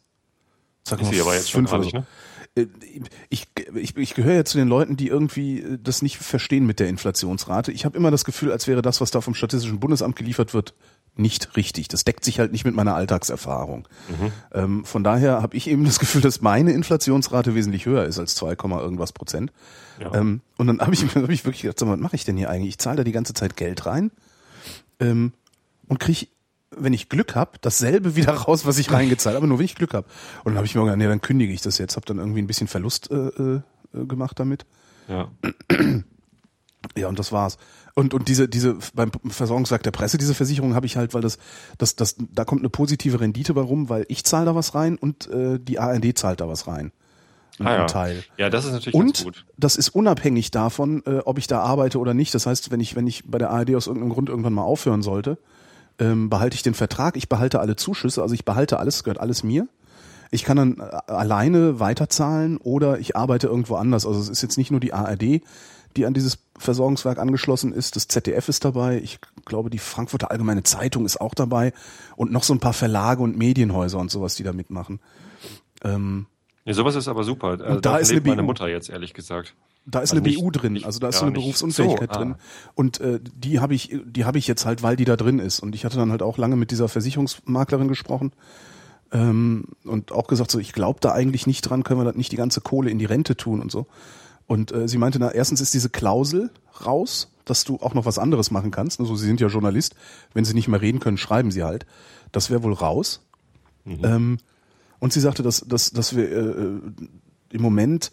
Sag Ist sie aber jetzt schon nicht, ne? Äh, Ich, ich, ich gehöre ja zu den Leuten, die irgendwie äh, das nicht verstehen mit der Inflationsrate. Ich habe immer das Gefühl, als wäre das, was da vom Statistischen Bundesamt geliefert wird, nicht richtig. Das deckt sich halt nicht mit meiner Alltagserfahrung. Mhm. Ähm, von daher habe ich eben das Gefühl, dass meine Inflationsrate wesentlich höher ist als 2, irgendwas Prozent. Ja. Ähm, und dann habe ich, hab ich wirklich gedacht, mal, was mache ich denn hier eigentlich? Ich zahle da die ganze Zeit Geld rein ähm, und kriege, wenn ich Glück habe, dasselbe wieder raus, was ich reingezahlt habe, nur wenn ich Glück habe. Und dann habe ich mir gedacht, nee, dann kündige ich das jetzt. Habe dann irgendwie ein bisschen Verlust äh, äh, gemacht damit. Ja. Ja, und das war's. Und und diese diese beim Versorgungswerk der Presse diese Versicherung habe ich halt, weil das das das da kommt eine positive Rendite bei rum, weil ich zahle da was rein und äh, die ARD zahlt da was rein. Ein Ah, ja. Teil. ja, das ist natürlich ganz Und gut. das ist unabhängig davon, äh, ob ich da arbeite oder nicht. Das heißt, wenn ich wenn ich bei der ARD aus irgendeinem Grund irgendwann mal aufhören sollte, ähm, behalte ich den Vertrag, ich behalte alle Zuschüsse, also ich behalte alles, gehört alles mir. Ich kann dann äh, alleine weiterzahlen oder ich arbeite irgendwo anders. Also es ist jetzt nicht nur die ARD, die an dieses Versorgungswerk angeschlossen ist. Das ZDF ist dabei. Ich glaube, die Frankfurter Allgemeine Zeitung ist auch dabei. Und noch so ein paar Verlage und Medienhäuser und sowas, die da mitmachen. Ähm, Nee, sowas ist aber super. Also Und da ist eine meine BU. Mutter jetzt, ehrlich gesagt. da ist Also eine nicht- BU drin, also da ist ja, so eine Berufsunfähigkeit so, ah. drin. Und äh, die habe ich, die habe ich jetzt halt, weil die da drin ist. Und ich hatte dann halt auch lange mit dieser Versicherungsmaklerin gesprochen ähm, und auch gesagt, so ich glaube da eigentlich nicht dran, können wir das nicht die ganze Kohle in die Rente tun und so. Und äh, sie meinte, na erstens ist diese Klausel raus, dass du auch noch was anderes machen kannst. Also sie sind ja Journalist, wenn sie nicht mehr reden können, schreiben sie halt. Das wäre wohl raus. Mhm. Ähm, und sie sagte, dass, dass, dass wir äh, im Moment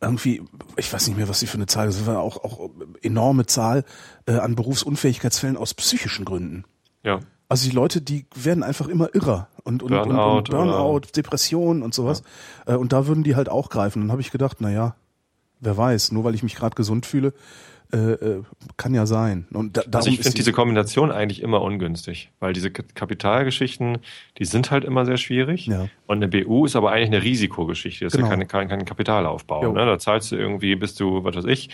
irgendwie, ich weiß nicht mehr, was sie für eine Zahl, das war auch, auch enorme Zahl äh, an Berufsunfähigkeitsfällen aus psychischen Gründen. Ja. Also die Leute, die werden einfach immer irrer und, und, Burnout, und, und Burnout Depression und sowas. Ja. Äh, und da würden die halt auch greifen. Dann habe ich gedacht, na ja, wer weiß, nur weil ich mich gerade gesund fühle, äh, äh, kann ja sein. Und da, also ich finde diese Kombination eigentlich immer ungünstig, weil diese Kapitalgeschichten, die sind halt immer sehr schwierig. Ja. Und eine BU ist aber eigentlich eine Risikogeschichte. Das genau. ist ja genau. kein, kein, kein Kapitalaufbau. Ne? Da zahlst du irgendwie, bis du, was weiß ich,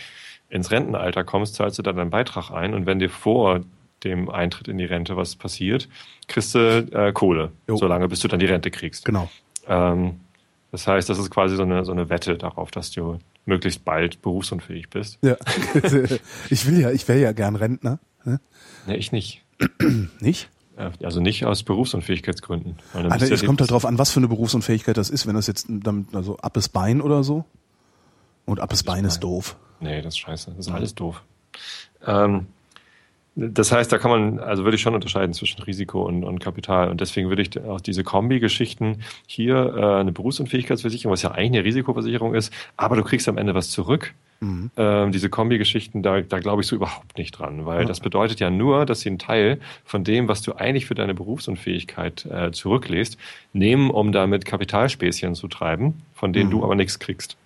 ins Rentenalter kommst, zahlst du dann deinen Beitrag ein. Und wenn dir vor dem Eintritt in die Rente was passiert, kriegst du äh, Kohle, jo. solange bis du dann die Rente kriegst. Genau. Ähm, das heißt, das ist quasi so eine, so eine Wette darauf, dass du möglichst bald berufsunfähig bist. Ja. ich will ja, ich wäre ja gern Rentner. Ne? Nee, ich nicht. nicht? Also nicht aus Berufsunfähigkeitsgründen. Also es kommt halt drauf an, was für eine Berufsunfähigkeit das ist. Wenn das jetzt damit, also abes Bein oder so. Und abes Bein ist doof. Nee, das ist scheiße. Das ist alles doof. Ähm, das heißt, da kann man, also würde ich schon unterscheiden zwischen Risiko und, und Kapital. Und deswegen würde ich auch diese Kombi-Geschichten hier äh, eine Berufsunfähigkeitsversicherung, was ja eigentlich eine Risikoversicherung ist, aber du kriegst am Ende was zurück. Mhm. Ähm, diese Kombi-Geschichten, da, da glaube ich so überhaupt nicht dran, weil ja. das bedeutet ja nur, dass sie einen Teil von dem, was du eigentlich für deine Berufsunfähigkeit äh, zurücklässt, nehmen, um damit Kapitalspäßchen zu treiben, von denen mhm. du aber nichts kriegst.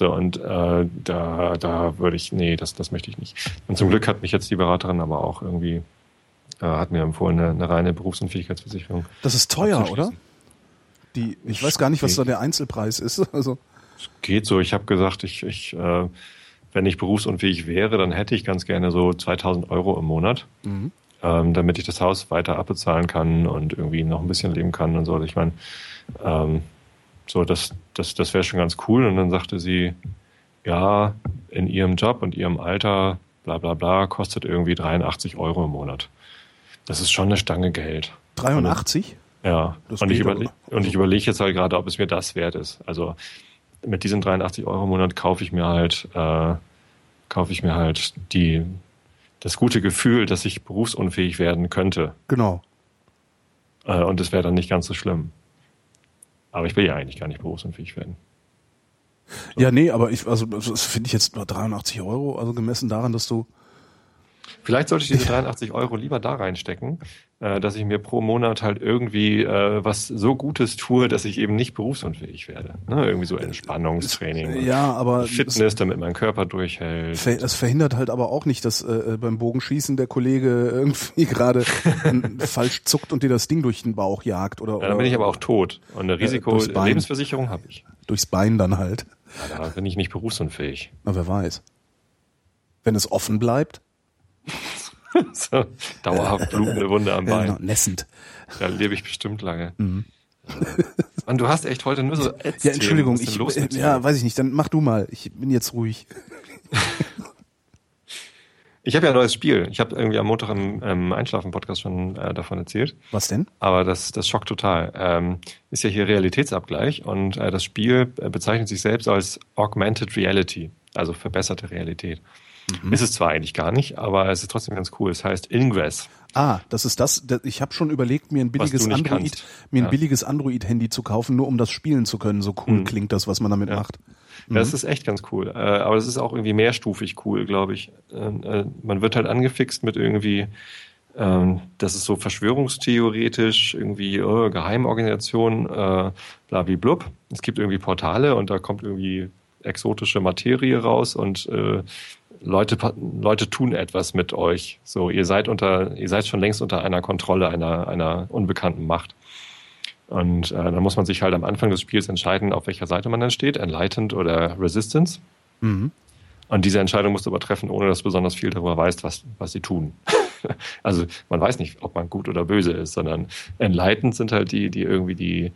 So, und äh, da, da würde ich, nee, das, das möchte ich nicht. Und zum Glück hat mich jetzt die Beraterin aber auch irgendwie, äh, hat mir empfohlen, eine, eine reine Berufsunfähigkeitsversicherung. Das ist teuer, oder? Die, ich weiß gar nicht, was da der Einzelpreis ist. Also. Es geht so. Ich habe gesagt, ich, ich äh, wenn ich berufsunfähig wäre, dann hätte ich ganz gerne so 2000 Euro im Monat, mhm. ähm, damit ich das Haus weiter abbezahlen kann und irgendwie noch ein bisschen leben kann und so. Ich meine, ähm, so, das, das, das wäre schon ganz cool. Und dann sagte sie, ja, in ihrem Job und ihrem Alter, bla bla bla, kostet irgendwie 83 Euro im Monat. Das ist schon eine Stange Geld. 83? Ja. und ich, überle und ich überlege jetzt halt gerade, ob es mir das wert ist. Also mit diesen 83 Euro im Monat kaufe ich mir halt, äh, kaufe ich mir halt die, das gute Gefühl, dass ich berufsunfähig werden könnte. Genau. Äh, und das wäre dann nicht ganz so schlimm. Aber ich will ja eigentlich gar nicht berufsunfähig werden. So. Ja, nee, aber ich, also das finde ich jetzt nur 83 Euro, also gemessen daran, dass du Vielleicht sollte ich diese 83 Euro lieber da reinstecken, äh, dass ich mir pro Monat halt irgendwie äh, was so Gutes tue, dass ich eben nicht berufsunfähig werde. Ne? Irgendwie so Entspannungstraining. Ja, aber Fitness, damit mein Körper durchhält. Das verhindert halt aber auch nicht, dass äh, beim Bogenschießen der Kollege irgendwie gerade falsch zuckt und dir das Ding durch den Bauch jagt. Oder, ja, dann bin ich aber auch tot. Und eine Risiko-Lebensversicherung habe ich. Durchs Bein dann halt. Ja, da bin ich nicht berufsunfähig. Na, wer weiß. Wenn es offen bleibt? so, dauerhaft blutende Wunde am Bein. Ja, nässend. Da lebe ich bestimmt lange. Mhm. Und du hast echt heute nur so Ätzthemen. Ja, Entschuldigung, ich, äh, ja, weiß ich nicht, dann mach du mal. Ich bin jetzt ruhig. Ich habe ja ein neues Spiel. Ich habe irgendwie am Montag im, im Einschlafen-Podcast schon äh, davon erzählt. Was denn? Aber das, das schockt total. Ähm, ist ja hier Realitätsabgleich und äh, das Spiel äh, bezeichnet sich selbst als Augmented Reality, also verbesserte Realität. Mhm. Ist es zwar eigentlich gar nicht, aber es ist trotzdem ganz cool. Es heißt Ingress. Ah, das ist das. Ich habe schon überlegt, mir ein billiges Android, kannst. mir ein ja. billiges Android-Handy zu kaufen, nur um das spielen zu können. So cool mhm. klingt das, was man damit ja. macht. Mhm. Das ist echt ganz cool. Äh, aber es ist auch irgendwie mehrstufig cool, glaube ich. Ähm, äh, man wird halt angefixt mit irgendwie, ähm, das ist so verschwörungstheoretisch, irgendwie oh, Geheimorganisation, äh, blub. Es gibt irgendwie Portale und da kommt irgendwie exotische Materie raus und äh, Leute, Leute tun etwas mit euch. So, ihr seid unter, ihr seid schon längst unter einer Kontrolle einer, einer unbekannten Macht. Und äh, dann muss man sich halt am Anfang des Spiels entscheiden, auf welcher Seite man dann steht, Enlightened oder Resistance. Mhm. Und diese Entscheidung musst du aber treffen, ohne dass du besonders viel darüber weißt, was, was sie tun. also man weiß nicht, ob man gut oder böse ist, sondern Enlightened sind halt die, die irgendwie die,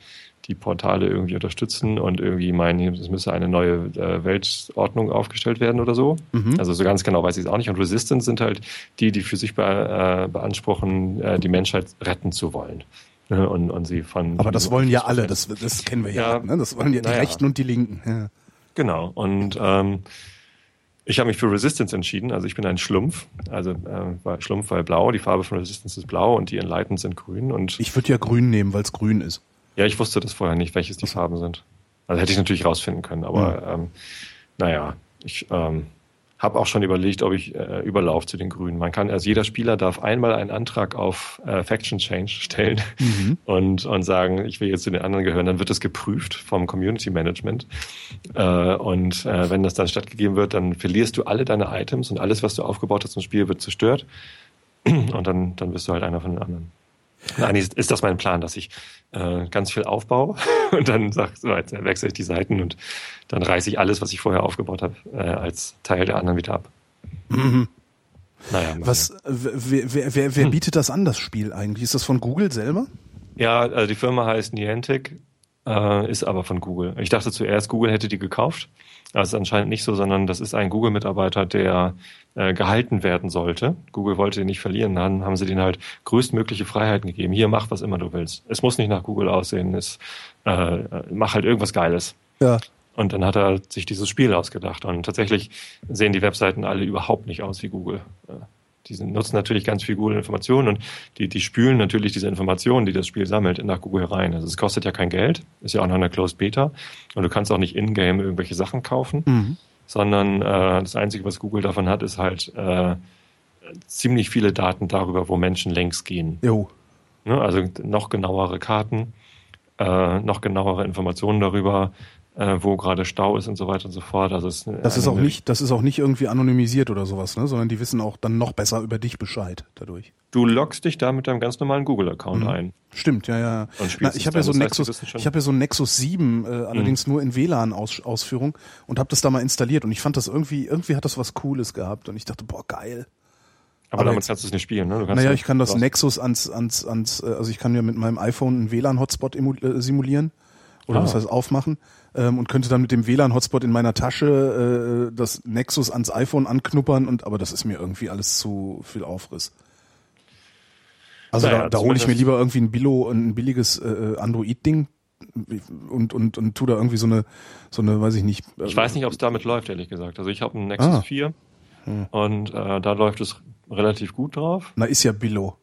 die Portale irgendwie unterstützen und irgendwie meinen, es müsse eine neue äh, Weltordnung aufgestellt werden oder so. Mhm. Also so ganz genau weiß ich es auch nicht. Und Resistance sind halt die, die für sich be äh, beanspruchen, äh, die Menschheit retten zu wollen. Ne? Und, und sie von. Aber das wollen ja alle, das, das kennen wir ja. ja ne? Das wollen ja die naja. Rechten und die Linken. Ja. Genau. Und ähm, Ich habe mich für Resistance entschieden. Also ich bin ein Schlumpf. Also äh, weil Schlumpf weil blau. Die Farbe von Resistance ist blau und die Enlightened sind grün. Und Ich würde ja grün nehmen, weil es grün ist. Ja, ich wusste das vorher nicht, welches die Farben sind. Also hätte ich natürlich rausfinden können. Aber ähm, naja, ich ähm, habe auch schon überlegt, ob ich äh, überlaufe zu den Grünen. Man kann, also jeder Spieler darf einmal einen Antrag auf äh, Faction Change stellen und, und sagen, ich will jetzt zu den anderen gehören. Dann wird das geprüft vom Community Management. Äh, und äh, wenn das dann stattgegeben wird, dann verlierst du alle deine Items und alles, was du aufgebaut hast im Spiel, wird zerstört. Und dann, dann bist du halt einer von den anderen. Und Eigentlich ist das mein Plan, dass ich äh, ganz viel aufbaue und dann sag, so, jetzt wechsle ich die Seiten und dann reiße ich alles, was ich vorher aufgebaut habe, äh, als Teil der anderen wieder ab. Naja, mal Was, wer, wer, wer, wer bietet das an, das Spiel eigentlich? Ist das von Google selber? Ja, also die Firma heißt Niantic, äh, ist aber von Google. Ich dachte zuerst, Google hätte die gekauft. Das ist anscheinend nicht so, sondern das ist ein Google-Mitarbeiter, der äh, gehalten werden sollte. Google wollte ihn nicht verlieren, dann haben sie denen halt größtmögliche Freiheiten gegeben. Hier, mach was immer du willst. Es muss nicht nach Google aussehen, es, äh, mach halt irgendwas Geiles. Ja. Und dann hat er sich dieses Spiel ausgedacht. Und tatsächlich sehen die Webseiten alle überhaupt nicht aus wie Google. Die nutzen natürlich ganz viel Google-Informationen und die, die spülen natürlich diese Informationen, die das Spiel sammelt, nach Google rein. Also es kostet ja kein Geld, ist ja auch noch eine Closed Beta. Und du kannst auch nicht in-game irgendwelche Sachen kaufen, Mhm. sondern äh, das Einzige, was Google davon hat, ist halt äh, ziemlich viele Daten darüber, wo Menschen längs gehen. Jo. Ne? Also noch genauere Karten, äh, noch genauere Informationen darüber, äh, wo gerade Stau ist und so weiter und so fort. Also es Das ist auch nicht, das ist auch nicht irgendwie anonymisiert oder sowas, ne? Sondern die wissen auch dann noch besser über dich Bescheid dadurch. Du loggst dich da mit deinem ganz normalen Google-Account Mhm. ein. Stimmt, ja, ja. Na, ich habe ja so ein heißt, Nexus, Mhm. ich habe ja so ein Nexus 7, äh, allerdings nur in WLAN-Ausführung und habe das da mal installiert und ich fand das irgendwie, irgendwie hat das was Cooles gehabt und ich dachte, boah, geil. Aber, Aber damit jetzt- kannst du es nicht spielen. Ne? Du Naja, ja- ich kann das hast- Nexus ans, ans, ans, äh, also ich kann ja mit meinem iPhone einen WLAN-Hotspot äh, simulieren oder Ah. was heißt aufmachen ähm, und könnte dann mit dem WLAN-Hotspot in meiner Tasche äh, das Nexus ans iPhone anknuppern und aber das ist mir irgendwie alles zu viel Aufriss. Also Naja, da, da hole ich mir lieber irgendwie ein Billo, ein billiges äh, Android-Ding und, und, und tu da irgendwie so eine, so eine, weiß ich nicht. äh, Ich weiß nicht, ob es damit läuft, ehrlich gesagt. Also ich habe einen Nexus Ah. 4 und äh, da läuft es relativ gut drauf. Na, ist ja Billo.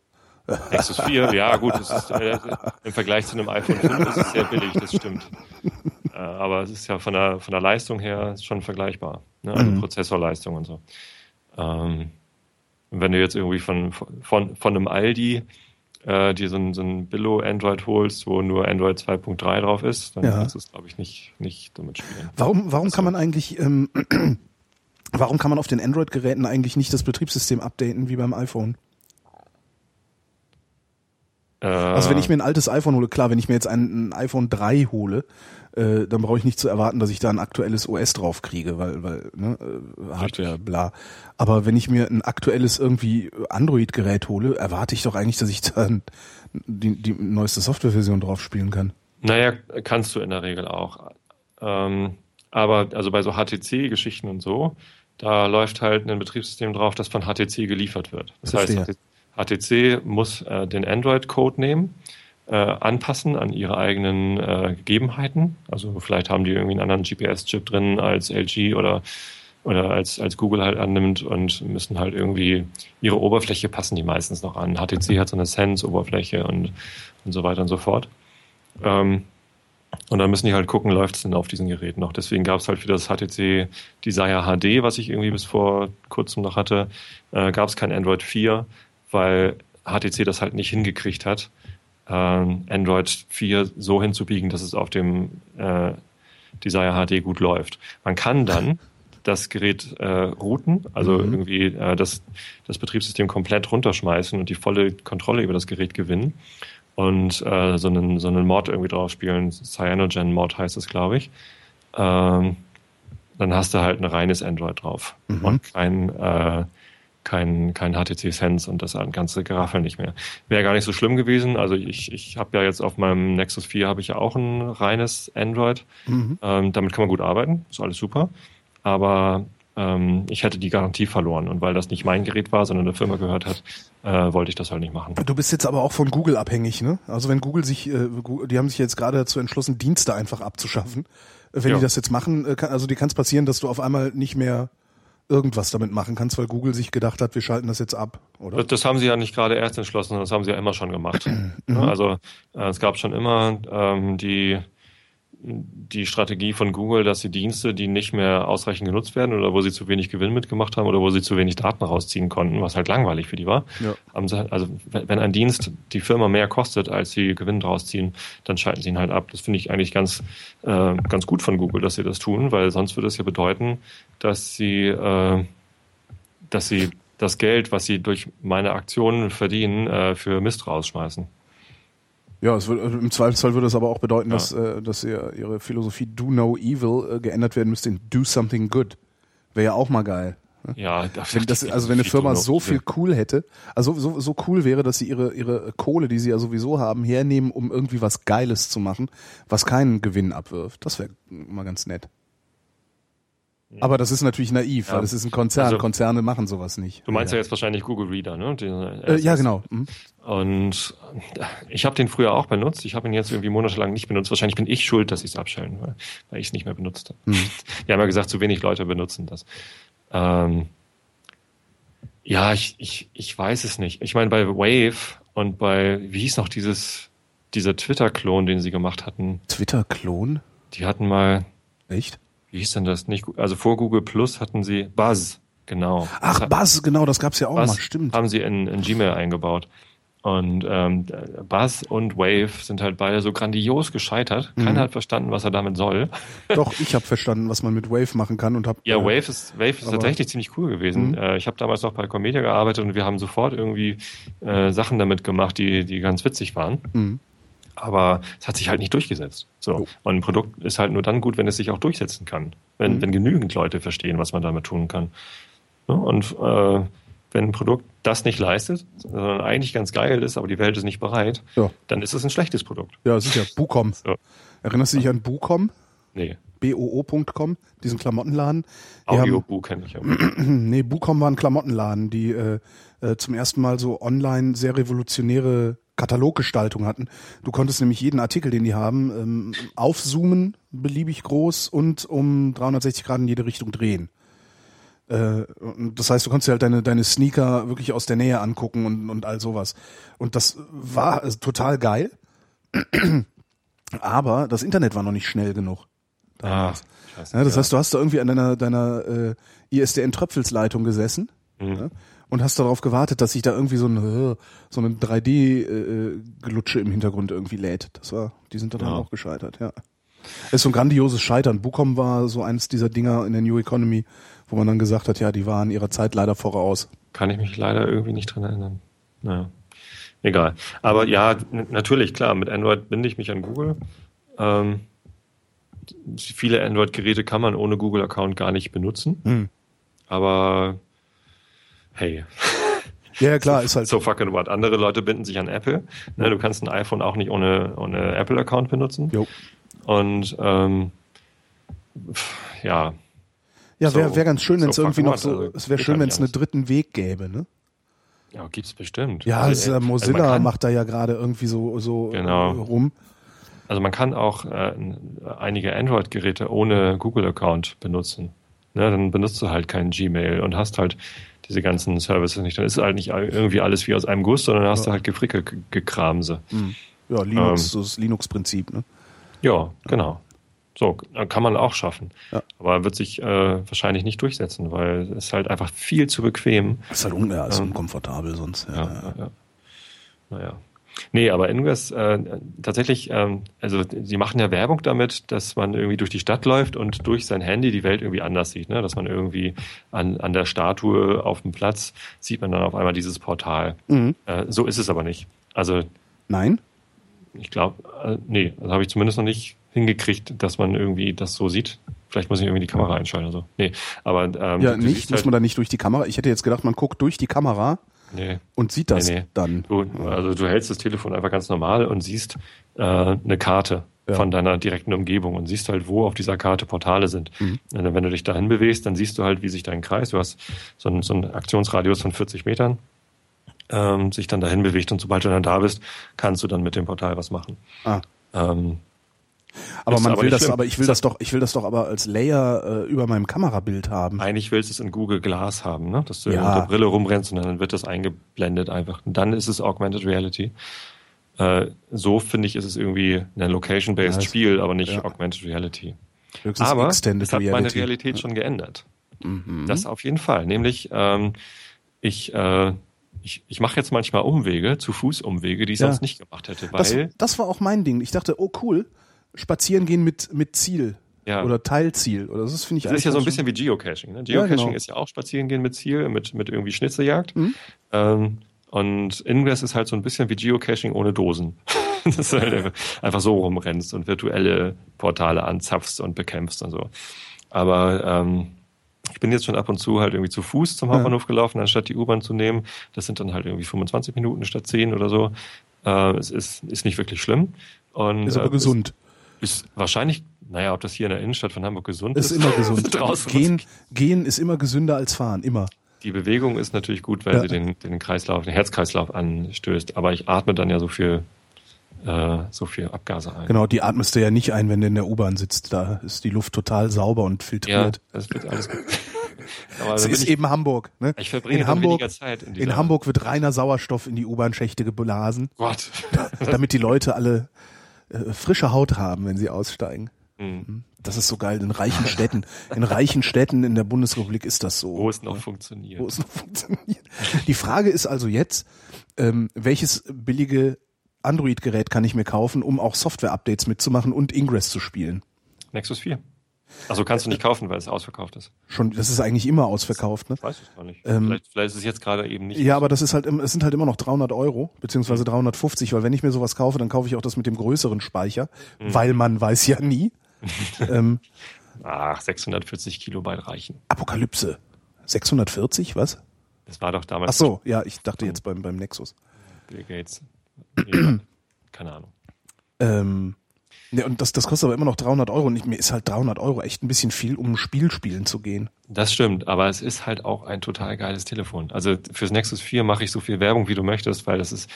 Nexus 4, ja gut, ist, äh, im Vergleich zu einem iPhone 5 ist es sehr billig, das stimmt. Äh, aber es ist ja von der, von der Leistung her schon vergleichbar. Ne? Also Mhm. Prozessorleistung und so. Ähm, wenn du jetzt irgendwie von, von, von einem Aldi äh, dir so ein, so ein Billo-Android holst, wo nur Android 2.3 drauf ist, dann Ja. kannst du es, glaube ich, nicht, nicht damit spielen. Warum, warum kann man eigentlich, ähm, warum kann man auf den Android-Geräten eigentlich nicht das Betriebssystem updaten wie beim iPhone? Äh, Also wenn ich mir ein altes iPhone hole, klar, wenn ich mir jetzt ein, ein iPhone 3 hole, äh, dann brauche ich nicht zu erwarten, dass ich da ein aktuelles OS drauf kriege, weil, weil ne, äh, Hardware, bla. Aber wenn ich mir ein aktuelles irgendwie Android-Gerät hole, erwarte ich doch eigentlich, dass ich da die, die neueste Softwareversion drauf spielen kann. Naja, kannst du in der Regel auch. Ähm, aber also bei so HTC-Geschichten und so, da läuft halt ein Betriebssystem drauf, das von HTC geliefert wird. Das Verstehe. heißt, HTC muss äh, den Android-Code nehmen, äh, anpassen an ihre eigenen äh, Gegebenheiten. Also vielleicht haben die irgendwie einen anderen GPS-Chip drin als LG oder oder als, als Google halt annimmt und müssen halt irgendwie ihre Oberfläche passen die meistens noch an. HTC hat so eine Sense-Oberfläche und, und so weiter und so fort. Ähm, und dann müssen die halt gucken, läuft es denn auf diesen Geräten noch. Deswegen gab es halt für das HTC Desire HD, was ich irgendwie bis vor kurzem noch hatte, äh, gab es kein Android 4, weil HTC das halt nicht hingekriegt hat, ähm, Android 4 so hinzubiegen, dass es auf dem äh, Desire HD gut läuft. Man kann dann das Gerät äh, routen, also Mhm. irgendwie äh, das, das Betriebssystem komplett runterschmeißen und die volle Kontrolle über das Gerät gewinnen und äh, so einen so einen Mod irgendwie drauf spielen, Cyanogen Mod heißt es, glaube ich. Ähm, dann hast du halt ein reines Android drauf Mhm. und kein äh, kein, kein HTC Sense und das ganze Geraffel nicht mehr. Wäre gar nicht so schlimm gewesen. Also ich, ich habe ja jetzt auf meinem Nexus 4 habe ich ja auch ein reines Android. Mhm. Ähm, damit kann man gut arbeiten, ist alles super. Aber ähm, ich hätte die Garantie verloren und weil das nicht mein Gerät war, sondern der Firma gehört hat, äh, wollte ich das halt nicht machen. Du bist jetzt aber auch von Google abhängig, ne? Also wenn Google sich, äh, die haben sich jetzt gerade dazu entschlossen, Dienste einfach abzuschaffen. Äh, Wenn Ja. die das jetzt machen, äh, kann, also dir kann es passieren, dass du auf einmal nicht mehr irgendwas damit machen kannst, weil Google sich gedacht hat, wir schalten das jetzt ab, oder? Das, haben sie ja nicht gerade erst entschlossen, das haben sie ja immer schon gemacht. Mhm. Also äh, es gab schon immer ähm, die die Strategie von Google, dass sie Dienste, die nicht mehr ausreichend genutzt werden oder wo sie zu wenig Gewinn mitgemacht haben oder wo sie zu wenig Daten rausziehen konnten, was halt langweilig für die war. Ja. sie, also wenn ein Dienst die Firma mehr kostet, als sie Gewinn draus ziehen, dann schalten sie ihn halt ab. Das finde ich eigentlich ganz, äh, ganz gut von Google, dass sie das tun, weil sonst würde es ja bedeuten, dass sie, äh, dass sie das Geld, was sie durch meine Aktionen verdienen, äh, für Mist rausschmeißen. Ja, es wird, im Zweifelsfall würde es aber auch bedeuten, Ja. dass, äh, dass ihr, ihre Philosophie Do No Evil äh, geändert werden müsste in Do Something Good. Wäre ja auch mal geil. Ja, das, Wenn das, also wenn eine Firma so viel cool hätte, also so, so cool wäre, dass sie ihre, ihre Kohle, die sie ja sowieso haben, hernehmen, um irgendwie was Geiles zu machen, was keinen Gewinn abwirft. Das wäre mal ganz nett. Aber das ist natürlich naiv, Ja. weil das ist ein Konzern. Also- Konzerne machen sowas nicht. Du meinst ja, jetzt wahrscheinlich Google Reader, ne? Den, Äh, ja, genau. Mhm. Und ich habe den früher auch benutzt. Ich habe ihn jetzt irgendwie monatelang nicht benutzt. Wahrscheinlich bin ich schuld, dass ich es abstellen, weil, weil ich es nicht mehr benutzt habe. Mhm. Die haben ja gesagt, zu wenig Leute benutzen das. Ähm, ja, ich, ich, ich weiß es nicht. Ich meine, bei Wave und bei, wie hieß noch dieses, dieser Twitter-Klon, den sie gemacht hatten, Twitter-Klon? die hatten mal, Echt? Wie hieß denn das? Nicht, also vor Google Plus hatten sie Buzz, genau. Ach, Buzz, genau, das gab's ja auch Buzz mal, stimmt. haben sie in, in Gmail eingebaut. Und ähm, Buzz und Wave sind halt beide so grandios gescheitert. Mhm. Keiner hat verstanden, was er damit soll. Doch, ich habe verstanden, was man mit Wave machen kann und habe Ja, Wave ist, Wave ist tatsächlich ziemlich cool gewesen. Mhm. Äh, ich habe damals noch bei Comedia gearbeitet und wir haben sofort irgendwie äh, Sachen damit gemacht, die, die ganz witzig waren. Mhm. Aber es hat sich halt nicht durchgesetzt. So. Oh. Und ein Produkt ist halt nur dann gut, wenn es sich auch durchsetzen kann. Wenn, Mhm. wenn genügend Leute verstehen, was man damit tun kann. Ja, und äh, wenn ein Produkt das nicht leistet, sondern eigentlich ganz geil ist, aber die Welt ist nicht bereit, Ja. dann ist es ein schlechtes Produkt. Ja, sicher. Bucom. So. Erinnerst du dich an Bucom? Nee. BOO.com, diesen Klamottenladen? Die Audiobook kenne ich aber. nee, Bucom war ein Klamottenladen, die äh, äh, zum ersten Mal so online sehr revolutionäre Kataloggestaltung hatten. Du konntest nämlich jeden Artikel, den die haben, ähm, aufzoomen, beliebig groß und um 360 Grad in jede Richtung drehen. Äh, das heißt, du konntest dir halt deine, deine Sneaker wirklich aus der Nähe angucken und, und all sowas. Und das war äh, total geil. Aber das Internet war noch nicht schnell genug. Ah, scheiße. Ja, das heißt, du hast da irgendwie an deiner, deiner äh, ISDN-Tröpfelsleitung gesessen Mhm. ja, und hast darauf gewartet, dass sich da irgendwie so eine, so eine 3D-Glutsche im Hintergrund irgendwie lädt. Das war, die sind dann Ja. auch gescheitert, ja. Es ist so ein grandioses Scheitern. Bucom war so eines dieser Dinger in der New Economy, wo man dann gesagt hat, ja, die waren ihrer Zeit leider voraus. Kann ich mich leider irgendwie nicht dran erinnern. Naja. Egal. Aber ja, natürlich, klar, mit Android binde ich mich an Google. Ähm, viele Android-Geräte kann man ohne Google-Account gar nicht benutzen. Hm. Aber hey, Ja, klar, ist halt. so fucking what. Andere Leute binden sich an Apple. Ne, du kannst ein iPhone auch nicht ohne, ohne Apple-Account benutzen. Jo. Und ähm, ja, Ja, wäre wär ganz schön, wenn es so irgendwie noch so, also es wäre schön, wenn es einen dritten Weg gäbe, ne? ja, gibt's bestimmt. Ja, Also, äh, also Mozilla kann- macht da ja gerade irgendwie so, so Genau. äh, rum. Also man kann auch äh, einige Android-Geräte ohne Google-Account benutzen. Ne, dann benutzt du halt kein Gmail und hast halt diese ganzen Services nicht. Dann ist halt nicht irgendwie alles wie aus einem Guss, sondern hast du halt Gefricke, Gekramse. Hm. Ja, Linux, Ähm. so das Linux-Prinzip, ne? Ja, genau. So, kann man auch schaffen. Ja. Aber wird sich äh, wahrscheinlich nicht durchsetzen, weil es halt einfach viel zu bequem. Ist halt un ja, ist Ja. unkomfortabel sonst. Ja, Ja, ja. ja, ja. Naja. Nee, aber Ingress, äh, tatsächlich, ähm, also sie machen ja Werbung damit, dass man irgendwie durch die Stadt läuft und durch sein Handy die Welt irgendwie anders sieht, ne? Dass man irgendwie an, an der Statue auf dem Platz sieht man dann auf einmal dieses Portal. Mhm. Äh, so ist es aber nicht. Also Nein? ich glaube, äh, nee, das habe ich zumindest noch nicht hingekriegt, dass man irgendwie das so sieht. Vielleicht muss ich irgendwie die Kamera einschalten oder so. Nee, aber ähm, Ja, nicht? siehst Muss halt, man da nicht durch die Kamera? Ich hätte jetzt gedacht, man guckt durch die Kamera nee. und sieht das Nee, nee. dann. Du, also du hältst das Telefon einfach ganz normal und siehst äh, eine Karte Ja. von deiner direkten Umgebung und siehst halt, wo auf dieser Karte Portale sind. Mhm. Und wenn du dich dahin bewegst, dann siehst du halt, wie sich dein Kreis, du hast so einen, so einen Aktionsradius von 40 Metern, ähm, sich dann dahin bewegt und sobald du dann da bist, kannst du dann mit dem Portal was machen. Ah, Ähm, Aber man will das, schlimm. aber ich will das doch, ich will das doch aber als Layer äh, über meinem Kamerabild haben. Eigentlich willst du es in Google Glass haben, ne? dass du Ja. mit der Brille rumrennst und dann wird das eingeblendet einfach. Und dann ist es Augmented Reality. Äh, so finde ich, ist es irgendwie ein Location-based Ja, Spiel, aber nicht ja. Augmented Reality. Höchstens Aber Extended es hat meine Reality. Realität schon geändert. Mhm. Das auf jeden Fall. Nämlich, ähm, ich, äh, ich, ich mache jetzt manchmal Umwege, zu Fuß Umwege, die ich Ja. sonst nicht gemacht hätte, Das, weil das war auch mein Ding. Ich dachte, oh cool, spazieren gehen mit, mit Ziel. Ja. Oder Teilziel. Oder das finde ich Das ist ja so ein bisschen wie Geocaching. Ne? Ja, Geocaching genau. ist ja auch Spazierengehen mit Ziel, mit, mit irgendwie Schnitzeljagd. Mhm. Ähm, und Ingress ist halt so ein bisschen wie Geocaching ohne Dosen. Dass du halt einfach- einfach so rumrennst und virtuelle Portale anzapfst und bekämpfst und so. Aber ähm, ich bin jetzt schon ab und zu halt irgendwie zu Fuß zum Hauptbahnhof gelaufen, anstatt die U-Bahn zu nehmen. Das sind dann halt irgendwie 25 Minuten statt 10 oder so. Äh, es ist, ist nicht wirklich schlimm. Und, ist aber äh, gesund. Ist wahrscheinlich, naja, ob das hier in der Innenstadt von Hamburg gesund Ist ist. immer gesund. Draußen Gehen, gehen ist immer gesünder als fahren, immer. Die Bewegung ist natürlich gut, weil Ja. sie den, den Kreislauf, den Herzkreislauf anstößt. Aber ich atme dann ja so viel, äh, so viel Abgase ein. Genau, die atmest du ja nicht ein, wenn du in der U-Bahn sitzt. Da ist die Luft total sauber und Ja, filtriert. das wird alles gut. Es ist ich, eben Hamburg. Ne? ich verbringe in Hamburg, weniger Zeit in in Hamburg wird reiner Sauerstoff in die U-Bahn-Schächte geblasen, Gott. damit die Leute alle äh, frische Haut haben, wenn sie aussteigen. Hm. Das ist so geil in reichen Städten. In reichen Städten in der Bundesrepublik ist das so. Wo es noch funktioniert. wo es noch funktioniert. Die Frage ist also jetzt, ähm, welches billige Android-Gerät kann ich mir kaufen, um auch Software-Updates mitzumachen und Ingress zu spielen? Nexus 4. Also kannst du nicht kaufen, weil es ausverkauft ist. Schon, das ist eigentlich immer ausverkauft, ne? Ich weiß es gar nicht. Ähm, vielleicht, vielleicht ist es jetzt gerade eben nicht. Ja, aber das ist halt, es sind halt immer noch 300 Euro, beziehungsweise 350, weil wenn ich mir sowas kaufe, dann kaufe ich auch das mit dem größeren Speicher, weil man weiß ja nie. ähm, Ach, 640 Kilobyte reichen. Apokalypse. 640, was? Das war doch damals Ach so, ja, ich dachte jetzt beim, beim Nexus. Bill Gates. Keine Ahnung. Ähm, ja, und das, das kostet aber immer noch 300 Euro und ich, mir ist halt 300 Euro echt ein bisschen viel, um ein Spiel spielen zu gehen. Das stimmt, aber es ist halt auch ein total geiles Telefon. Also fürs Nexus 4 mache ich so viel Werbung, wie du möchtest, weil das ist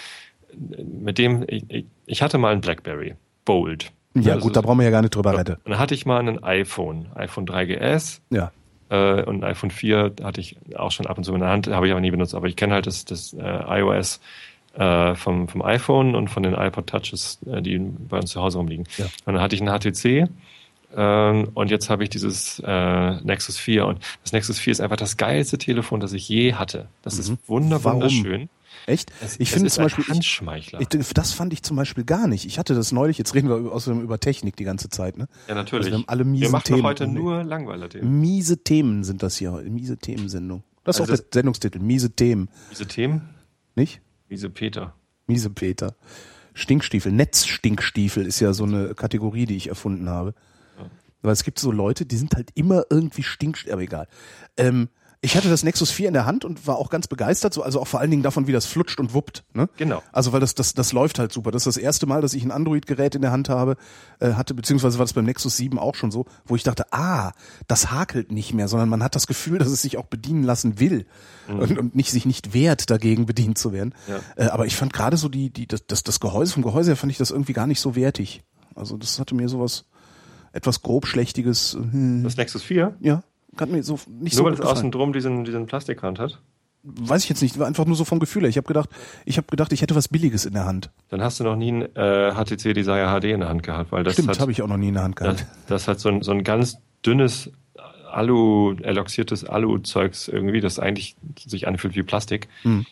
mit dem, ich, ich- hatte mal ein Blackberry, Bold. Ja, Das gut, da brauchen wir ja gar nicht drüber ja. reden. Dann hatte ich mal ein iPhone, iPhone 3GS Ja. äh, und ein iPhone 4 hatte ich auch schon ab und zu in der Hand, habe ich aber nie benutzt. Aber ich kenne halt das, das äh, iOS äh, vom, vom iPhone und von den iPod Touches, äh, die bei uns zu Hause rumliegen. Ja. Und dann hatte ich ein HTC ähm, und jetzt habe ich dieses äh, Nexus 4 und das Nexus 4 ist einfach das geilste Telefon, das ich je hatte. Das ist wunder, Mhm. Warum? wunderschön. Echt? Es, ich finde ist zum Beispiel, ich, Handschmeichler. ich, das fand ich zum Beispiel gar nicht. Ich hatte das neulich, jetzt reden wir über- außerdem über Technik die ganze Zeit, ne? ja, natürlich. Also wir haben alle Wir miesen machen Themen. heute nur Langweiler-Themen. Miese Themen sind das hier heute. Miese Themensendung. Das ist Also auch der Sendungstitel. Miese Themen. Diese Themen, Nicht? Diese Peter. Miese Peter. Stinkstiefel. Netzstinkstiefel ist ja so eine Kategorie, die ich erfunden habe. Weil es gibt so Leute, die sind halt immer irgendwie stinkstiefel, aber egal. Ähm, ich hatte das Nexus 4 in der Hand und war auch ganz begeistert, so, also auch vor allen Dingen davon, wie das flutscht und wuppt. Ne? Genau. Also weil das, das, das läuft halt super. Das ist das erste Mal, dass ich ein Android-Gerät in der Hand habe, äh, hatte, beziehungsweise war das beim Nexus 7 auch schon so, wo ich dachte, ah, das hakelt nicht mehr, sondern man hat das Gefühl, dass es sich auch bedienen lassen will und, und nicht sich nicht wehrt, dagegen bedient zu werden. Ja. Äh, aber ich fand gerade so die, die, das, das, das Gehäuse, vom Gehäuse her fand ich das irgendwie gar nicht so wertig. Also das hatte mir sowas etwas grobschlächtiges, hm, Das Nexus 4, ja, hat mir so nicht nur so weil es außen drum diesen, diesen Plastikrand hat. Weiß ich jetzt nicht, war einfach nur so vom Gefühl her. Ich habe gedacht, ich habe gedacht, ich hätte was Billiges in der Hand. Dann hast du noch nie ein äh, HTC Desire HD in der Hand gehabt, weil das Stimmt, habe ich auch noch nie in der Hand das, gehabt. das hat so ein, so ein ganz dünnes Alu, eloxiertes Alu-Zeugs irgendwie, das eigentlich sich anfühlt wie Plastik. Hm.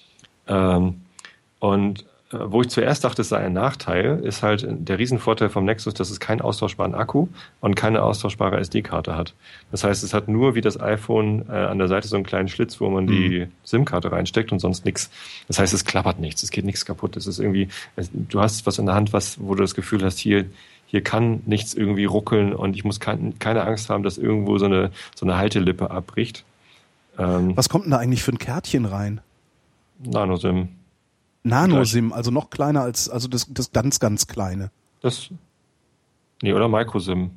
Ähm, und wo ich zuerst dachte, es sei ein Nachteil, ist halt der Riesenvorteil vom Nexus, dass es keinen austauschbaren Akku und keine austauschbare SD-Karte hat. Das heißt, es hat nur wie das iPhone äh, an der Seite so einen kleinen Schlitz, wo man die SIM-Karte reinsteckt und sonst nichts. Das heißt, es klappert nichts, es geht nichts kaputt. Es ist irgendwie, es, du hast was in der Hand, was, wo du das Gefühl hast, hier, hier kann nichts irgendwie ruckeln und ich muss kein, keine Angst haben, dass irgendwo so eine, so eine Haltelippe abbricht. Ähm, Was kommt denn da eigentlich für ein Kärtchen rein? Nanosim. Nanosim, also noch kleiner als, also das, das ganz, ganz kleine. Das. Nee, oder Microsim.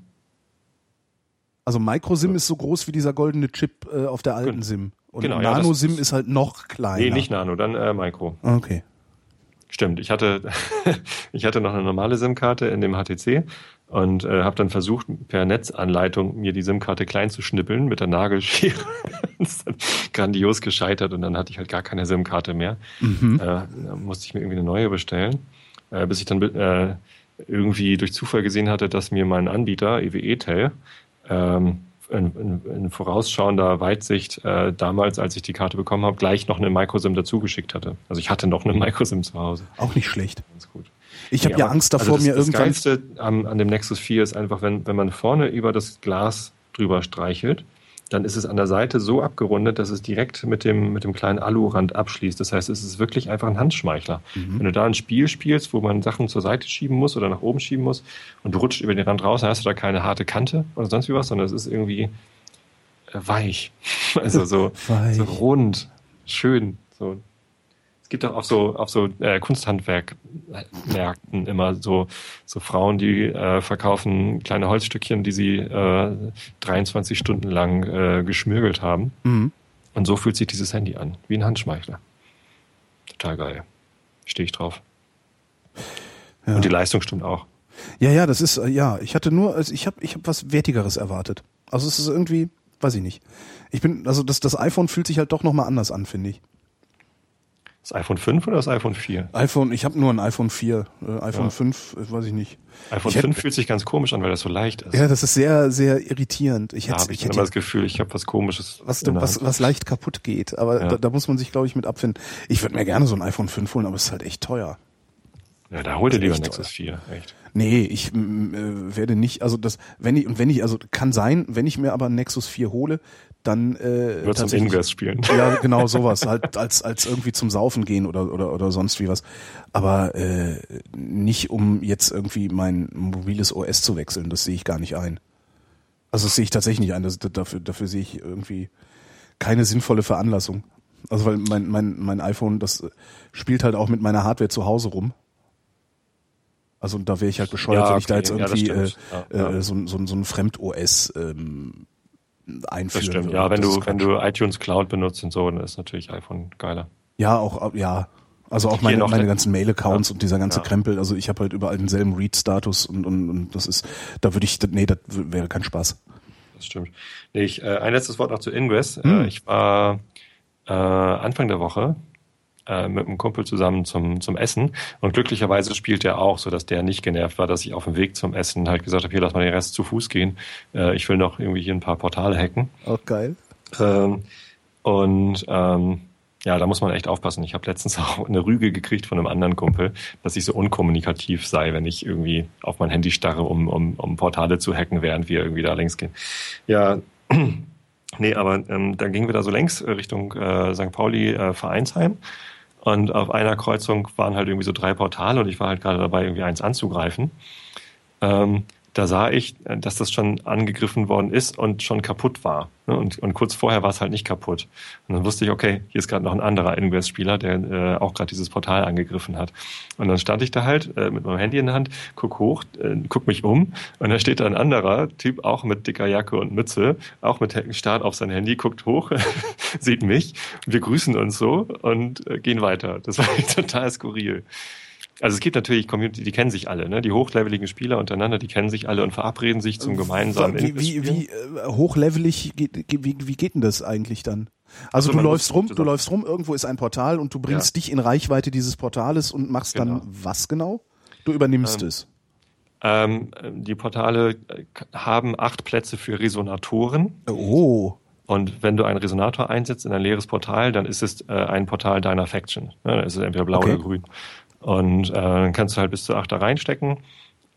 Also Microsim ist so groß wie dieser goldene Chip äh, auf der alten SIM. Und genau, ja, Nanosim ist- ist halt noch kleiner. Nee, nicht Nano, dann äh, Micro. Okay. Stimmt, ich hatte, ich hatte noch eine normale SIM-Karte in dem HTC und äh, habe dann versucht, per Netzanleitung mir die SIM-Karte klein zu schnippeln mit der Nagelschere. das ist dann grandios gescheitert und dann hatte ich halt gar keine SIM-Karte mehr. Mhm. Äh, da musste ich mir irgendwie eine neue bestellen, äh, bis ich dann äh, irgendwie durch Zufall gesehen hatte, dass mir mein Anbieter, EWE-Tel, ähm, in, in, in vorausschauender Weitsicht äh, damals, als ich die Karte bekommen habe, gleich noch eine Microsim dazugeschickt hatte. Also ich hatte noch eine Microsim zu Hause. Auch nicht schlecht. Ganz gut. Ich habe ja, ja Angst davor, also das, mir irgendwann. Das Geilste an, an dem Nexus 4 ist einfach, wenn, wenn man vorne über das Glas drüber streichelt, dann ist es an der Seite so abgerundet, dass es direkt mit dem, mit dem kleinen Alurand abschließt. Das heißt, es ist wirklich einfach ein Handschmeichler. Mhm. Wenn du da ein Spiel spielst, wo man Sachen zur Seite schieben muss oder nach oben schieben muss und du rutscht über den Rand raus, dann hast du da keine harte Kante oder sonst wie was, sondern es ist irgendwie äh, weich. Also so, weich. so rund, schön. So es gibt auch auf so, auf so äh, Kunsthandwerkmärkten immer so, so Frauen, die äh, verkaufen kleine Holzstückchen, die sie äh, 23 Stunden lang äh, geschmürgelt haben. Mhm. Und so fühlt sich dieses Handy an, wie ein Handschmeichler. Total geil. Stehe ich drauf. Ja. Und die Leistung stimmt auch. Ja, ja, das ist, äh, ja, ich hatte nur, also ich habe ich hab was Wertigeres erwartet. Also es ist irgendwie, weiß ich nicht. Ich bin, also das, das iPhone fühlt sich halt doch nochmal anders an, finde ich. Das iPhone 5 oder das iPhone 4? iPhone, ich habe nur ein iPhone 4. Äh, iPhone ja. 5, äh, weiß ich nicht. iPhone ich 5 hätte, fühlt sich ganz komisch an, weil das so leicht ist. Ja, das ist sehr, sehr irritierend. Ich da habe ich, ich immer das Gefühl, ich habe was Komisches. Was, was, was leicht kaputt geht. Aber ja. da, da, muss man sich, glaube ich, mit abfinden. Ich würde mir gerne so ein iPhone 5 holen, aber es ist halt echt teuer. Ja, da hol dir lieber Nexus 4, echt. Nee, ich äh, werde nicht, also das, wenn ich, und wenn ich, also kann sein, wenn ich mir aber ein Nexus 4 hole, dann äh, Wird zum Ingress spielen. Ja, genau sowas, halt als als irgendwie zum Saufen gehen oder oder oder sonst wie was, aber äh, nicht um jetzt irgendwie mein mobiles OS zu wechseln, das sehe ich gar nicht ein. Also das sehe ich tatsächlich nicht ein, das, dafür dafür sehe ich irgendwie keine sinnvolle Veranlassung. Also weil mein mein mein iPhone das spielt halt auch mit meiner Hardware zu Hause rum. Also da wäre ich halt bescheuert, ja, okay. wenn ich da jetzt irgendwie ja, äh, ja, äh, so, so, so ein Fremd-OS ähm, einführen. Das stimmt, ja, wenn du, wenn du iTunes Cloud benutzt und so, dann ist natürlich iPhone geiler. Ja, auch, ja. Also auch meine, meine ganzen Mail-Accounts ja. und dieser ganze ja. Krempel. Also ich habe halt überall denselben Read-Status und, und, und das ist, da würde ich, nee, das wäre kein Spaß. Das stimmt. Nee, ich, äh, ein letztes Wort noch zu Ingress. Hm. Äh, ich war äh, Anfang der Woche äh, mit einem Kumpel zusammen zum, zum Essen. Und glücklicherweise spielt er auch, so dass der nicht genervt war, dass ich auf dem Weg zum Essen halt gesagt habe, hier lass mal den Rest zu Fuß gehen. Äh, ich will noch irgendwie hier ein paar Portale hacken. Auch geil. Ähm, und ähm, ja, da muss man echt aufpassen. Ich habe letztens auch eine Rüge gekriegt von einem anderen Kumpel, dass ich so unkommunikativ sei, wenn ich irgendwie auf mein Handy starre, um, um, um Portale zu hacken, während wir irgendwie da längs gehen. Ja, nee, aber ähm, dann gingen wir da so längs Richtung äh, St. Pauli äh, Vereinsheim und auf einer Kreuzung waren halt irgendwie so drei Portale und ich war halt gerade dabei, irgendwie eins anzugreifen. Ähm, da sah ich, äh, dass das schon angegriffen worden ist und schon kaputt war. Ne? Und, und kurz vorher war es halt nicht kaputt. Und dann wusste ich, okay, hier ist gerade noch ein anderer Ingress-Spieler, der äh, auch gerade dieses Portal angegriffen hat. Und dann stand ich da halt äh, mit meinem Handy in der Hand, guck hoch, äh, guck mich um und da steht da ein anderer Typ, auch mit dicker Jacke und Mütze, auch mit Start auf sein Handy, guckt hoch, sieht mich, wir grüßen uns so und äh, gehen weiter. Das war total skurril. Also es gibt natürlich Community, die kennen sich alle, ne? Die hochleveligen Spieler untereinander, die kennen sich alle und verabreden sich zum gemeinsamen Wie, wie, wie äh, hochlevelig geht, wie, wie geht denn das eigentlich dann? Also, also du läufst rum, du läufst rum, irgendwo ist ein Portal und du bringst ja. dich in Reichweite dieses Portales und machst genau. dann was genau? Du übernimmst ähm, es. Ähm, die Portale äh, haben acht Plätze für Resonatoren. Oh. Und wenn du einen Resonator einsetzt in ein leeres Portal, dann ist es äh, ein Portal deiner Faction. Ne? Dann ist es entweder blau okay. oder grün. Und äh, dann kannst du halt bis zu acht da reinstecken.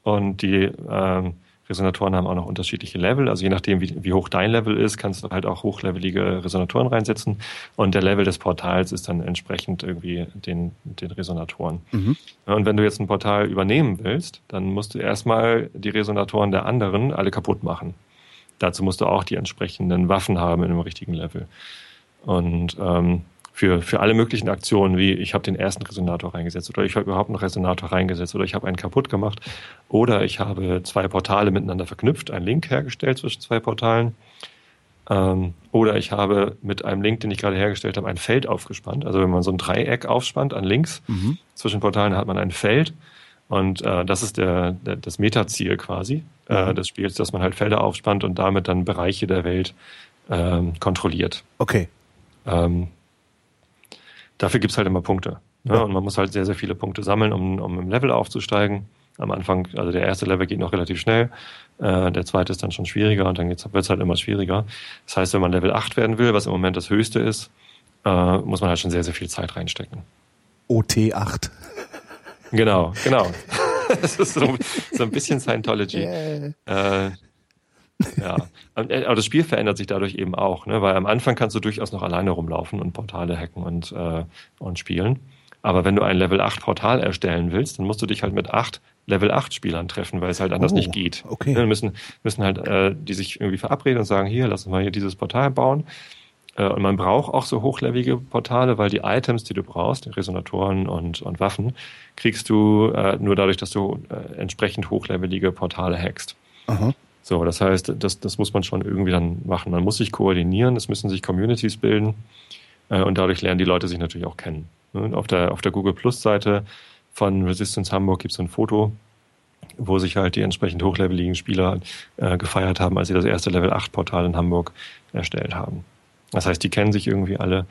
Und die äh, Resonatoren haben auch noch unterschiedliche Level. Also je nachdem, wie, wie hoch dein Level ist, kannst du halt auch hochlevelige Resonatoren reinsetzen. Und der Level des Portals ist dann entsprechend irgendwie den, den Resonatoren. Mhm. Und wenn du jetzt ein Portal übernehmen willst, dann musst du erstmal die Resonatoren der anderen alle kaputt machen. Dazu musst du auch die entsprechenden Waffen haben in einem richtigen Level. Und ähm, für, für alle möglichen Aktionen, wie ich habe den ersten Resonator reingesetzt oder ich habe überhaupt einen Resonator reingesetzt oder ich habe einen kaputt gemacht oder ich habe zwei Portale miteinander verknüpft, einen Link hergestellt zwischen zwei Portalen ähm, oder ich habe mit einem Link, den ich gerade hergestellt habe, ein Feld aufgespannt. Also wenn man so ein Dreieck aufspannt an Links mhm. zwischen Portalen, hat man ein Feld Und äh, das ist der, der, das Metaziel quasi äh, des Spiels, dass man halt Felder aufspannt und damit dann Bereiche der Welt ähm, kontrolliert. Okay. Ähm, dafür gibt's halt immer Punkte. Ne? Ja. Und man muss halt sehr, sehr viele Punkte sammeln, um, um im Level aufzusteigen. Am Anfang, also der erste Level geht noch relativ schnell, äh, der zweite ist dann schon schwieriger und dann wird's halt immer schwieriger. Das heißt, wenn man Level 8 werden will, was im Moment das höchste ist, äh, muss man halt schon sehr, sehr viel Zeit reinstecken. OT8. Genau, genau. das ist so, so ein bisschen Scientology. Äh, ja, äh, aber das Spiel verändert sich dadurch eben auch, ne? weil am Anfang kannst du durchaus noch alleine rumlaufen und Portale hacken und, äh, und spielen. Aber wenn du ein Level 8 Portal erstellen willst, dann musst du dich halt mit acht Level 8 Spielern treffen, weil es halt anders Oh, nicht geht. okay. Dann müssen, müssen halt äh, die sich irgendwie verabreden und sagen, hier, lass uns mal hier dieses Portal bauen. Äh, Und man braucht auch so hochlevelige Portale, weil die Items, die du brauchst, Resonatoren und, und Waffen, kriegst du äh, nur dadurch, dass du äh, entsprechend hochlevelige Portale hackst. Aha. So, das heißt, das, das muss man schon irgendwie dann machen. Man muss sich koordinieren, es müssen sich Communities bilden äh, und dadurch lernen die Leute sich natürlich auch kennen. Ne? Und Auf der, auf der Google Plus Seite von Resistance Hamburg gibt es ein Foto, wo sich halt die entsprechend hochleveligen Spieler äh, gefeiert haben, als sie das erste Level 8 Portal in Hamburg erstellt haben. Das heißt, die kennen sich irgendwie alle.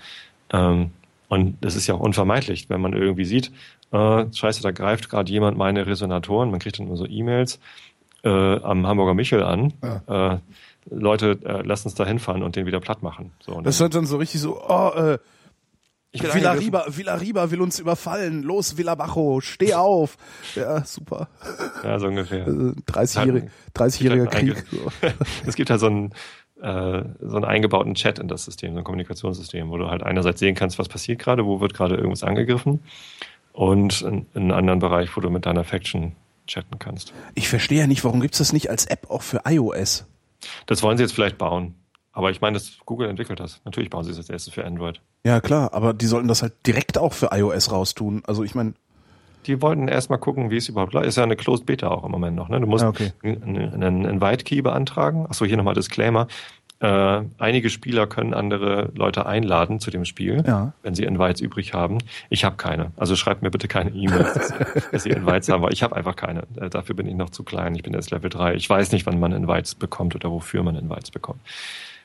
Ähm, und das ist ja auch unvermeidlich, wenn man irgendwie sieht, äh, scheiße, da greift gerade jemand meine Resonatoren, man kriegt dann immer so E-Mails äh, am Hamburger Michel an. Äh, Leute, äh, lasst uns da hinfahren und den wieder platt machen. So, Das ist dann, halt dann so richtig so, oh, äh, ich bin Villa angegriffen. Riba, Villa Riba will uns überfallen. Los, Villa Bajo, steh auf. Ja, super. Ja, so ungefähr. Äh, 30-jähriger 30 Krieg. So. es gibt halt so einen, äh, so einen eingebauten Chat in das System, so ein Kommunikationssystem, wo du halt einerseits sehen kannst, was passiert gerade, wo wird gerade irgendwas angegriffen und in, in einem anderen Bereich, wo du mit deiner Faction chatten kannst. Ich verstehe ja nicht, warum gibt's das nicht als App auch für iOS? Das wollen sie jetzt vielleicht bauen. Aber ich meine, dass Google entwickelt das. Natürlich bauen sie es als erstes für Android. Ja, klar, aber die sollten das halt direkt auch für iOS raustun. Also ich meine, Die wollten erstmal gucken, wie es überhaupt läuft. Ist ja eine Closed Beta auch im Moment noch. Ne? Du musst okay. einen, einen Invite Key beantragen. Achso, hier nochmal Disclaimer. Äh, einige Spieler können andere Leute einladen zu dem Spiel, Ja. wenn sie Invites übrig haben. Ich habe keine. Also schreibt mir bitte keine E-Mails, dass, ihr Invites haben, weil ich habe einfach keine. Äh, dafür bin ich noch zu klein. Ich bin erst Level 3. Ich weiß nicht, wann man Invites bekommt oder wofür man Invites bekommt.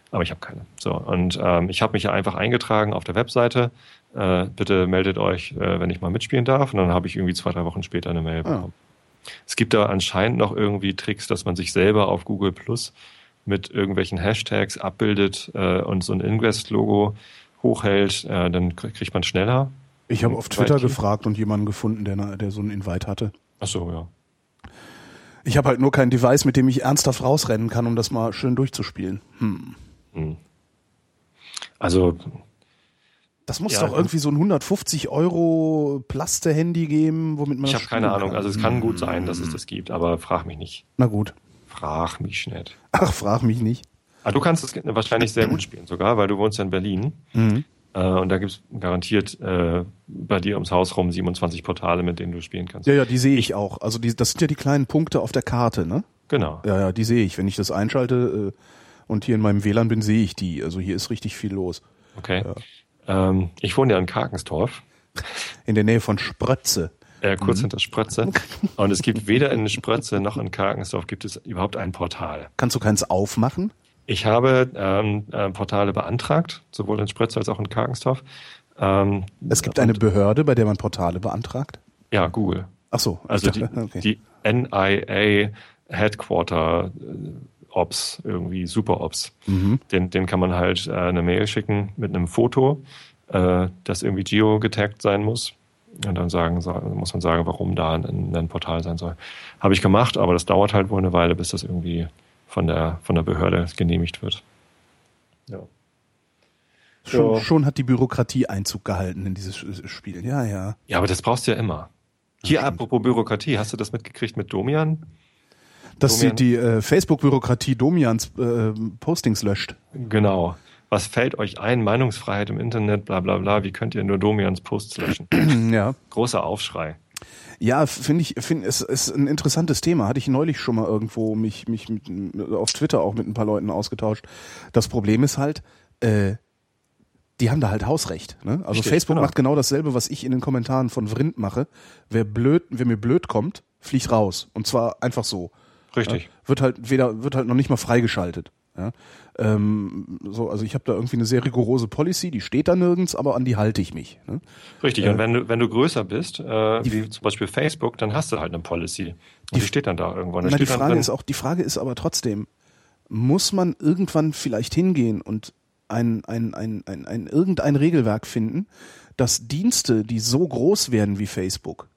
Aber ich habe keine. So, und ähm, ich habe mich ja einfach eingetragen auf der Webseite. Äh, bitte meldet euch, äh, wenn ich mal mitspielen darf. Und dann habe ich irgendwie zwei, drei Wochen später eine Mail bekommen. Es gibt da anscheinend noch irgendwie Tricks, dass man sich selber auf Google Plus mit irgendwelchen Hashtags abbildet äh, und so ein Invest-Logo hochhält, äh, dann krie- kriegt man schneller. ich habe auf Twitter gefragt und jemanden gefunden, der, der so einen Invite hatte. Ach so, ja. Ich habe halt nur kein Device, mit dem ich ernsthaft rausrennen kann, um das mal schön durchzuspielen. Hm. Hm. Also Das muss Ja, doch irgendwie so ein 150 Euro Plaste-Handy geben, womit man ich habe keine spielen Ahnung. kann. Also es kann gut sein, dass es das gibt, aber frag mich nicht. Na gut. Frag mich nicht. Ach, frag mich nicht. Ah, du kannst es wahrscheinlich sehr gut spielen sogar, weil du wohnst ja in Berlin. Mhm. Äh, und da gibt's garantiert äh, bei dir ums Haus rum 27 Portale, mit denen du spielen kannst. Ja, ja, die sehe ich auch. Also die, das sind ja die kleinen Punkte auf der Karte, ne? Genau. Ja, ja, die sehe ich. Wenn ich das einschalte äh, und hier in meinem WLAN bin, sehe ich die. Also hier ist richtig viel los. Okay. Ähm, ich wohne ja in Karkensdorf, In der Nähe von Sprötze. Äh, kurz Mhm. hinter Sprötze. Und es gibt weder in Sprötze noch in Karkensdorf gibt es überhaupt ein Portal. Kannst du keins aufmachen? Ich habe ähm, äh, Portale beantragt, sowohl in Sprötze als auch in Karkensdorf. Ähm, Es gibt eine Behörde, bei der man Portale beantragt. ja, Google. Ach so. Also ich die, dachte, okay. die NIA Headquarter äh, Ops, irgendwie Super Ops. Mhm. Den, den kann man halt äh, eine Mail schicken mit einem Foto, äh, das irgendwie geo getaggt sein muss. Und dann sagen, sa- muss man sagen, warum da ein, ein Portal sein soll. Habe ich gemacht, aber das dauert halt wohl eine Weile, bis das irgendwie von der, von der Behörde genehmigt wird. Ja. schon, ja. schon hat die Bürokratie Einzug gehalten in dieses Spiel. Ja, ja. ja, aber das brauchst du ja immer. Hier, stimmt. apropos Bürokratie, hast du das mitgekriegt mit Domian? Dass die, Domian? die äh, Facebook-Bürokratie Domians äh, Postings löscht. Genau. Was fällt euch ein? Meinungsfreiheit im Internet, bla bla bla. Wie könnt ihr nur Domians Posts löschen? ja. Großer Aufschrei. Ja, finde ich, finde es ist ein interessantes Thema. Hatte ich neulich schon mal irgendwo mich mich mit, auf Twitter auch mit ein paar Leuten ausgetauscht. Das Problem ist halt, äh, die haben da halt Hausrecht. Ne? Also Richtig, Facebook genau. macht genau dasselbe, was ich in den Kommentaren von Vrind mache. Wer blöd, wer mir blöd kommt, fliegt raus. Und zwar einfach so. Richtig. Ja? Wird halt weder, wird halt noch nicht mal freigeschaltet. Ja? Ähm, so, also ich habe da irgendwie eine sehr rigorose Policy, die steht da nirgends, aber an die halte ich mich. Ne? Richtig. Und wenn du, wenn du größer bist, äh, wie zum Beispiel Facebook, dann hast du halt eine Policy. Und die, steht dann da irgendwo. Und da Na, die Frage ist auch, die Frage ist aber trotzdem, muss man irgendwann vielleicht hingehen und ein, ein, ein, ein, ein irgendein Regelwerk finden, dass Dienste, die so groß werden wie Facebook,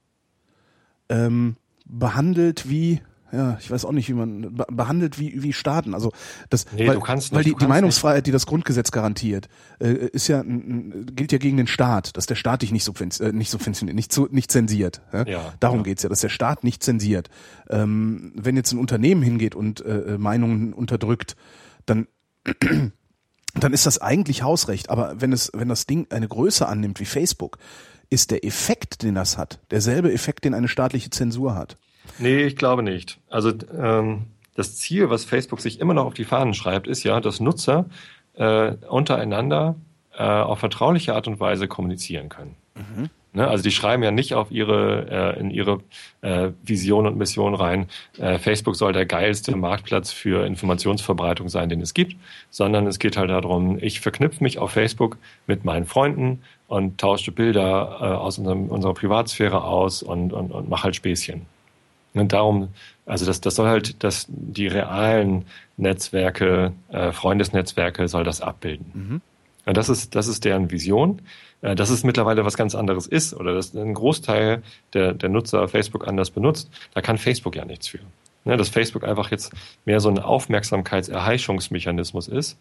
ähm, behandelt wie ja, ich weiß auch nicht, wie man be- behandelt wie wie Staaten. Also das, Nee, weil, du kannst weil nicht, die, du die kannst Meinungsfreiheit, die das Grundgesetz garantiert, äh, ist ja gilt ja gegen den Staat, dass der Staat dich nicht subventioniert, äh, nicht subventioniert, nicht zu, nicht zensiert. Ja? Ja, Darum ja. geht's ja, dass der Staat nicht zensiert. Ähm, wenn jetzt ein Unternehmen hingeht und äh, äh, Meinungen unterdrückt, dann dann ist das eigentlich Hausrecht. Aber wenn es, wenn das Ding eine Größe annimmt wie Facebook, ist der Effekt, den das hat, derselbe Effekt, den eine staatliche Zensur hat. Nee, ich glaube nicht. Also ähm, das Ziel, was Facebook sich immer noch auf die Fahnen schreibt, ist ja, dass Nutzer äh, untereinander äh, auf vertrauliche Art und Weise kommunizieren können. Ne? Also die schreiben ja nicht auf ihre äh, in ihre äh, Vision und Mission rein, äh, Facebook soll der geilste Marktplatz für Informationsverbreitung sein, den es gibt, sondern es geht halt darum, ich verknüpfe mich auf Facebook mit meinen Freunden und tausche Bilder äh, aus unserem, unserer Privatsphäre aus und, und, und mache halt Späßchen. Und darum, also das, das soll halt, das, die realen Netzwerke, äh, Freundesnetzwerke soll das abbilden. Und das ist, das ist deren Vision. Äh, Dass es mittlerweile was ganz anderes ist oder dass ein Großteil der, der Nutzer Facebook anders benutzt, da kann Facebook ja nichts für. Ne, dass Facebook einfach jetzt mehr so ein Aufmerksamkeitserheischungsmechanismus ist,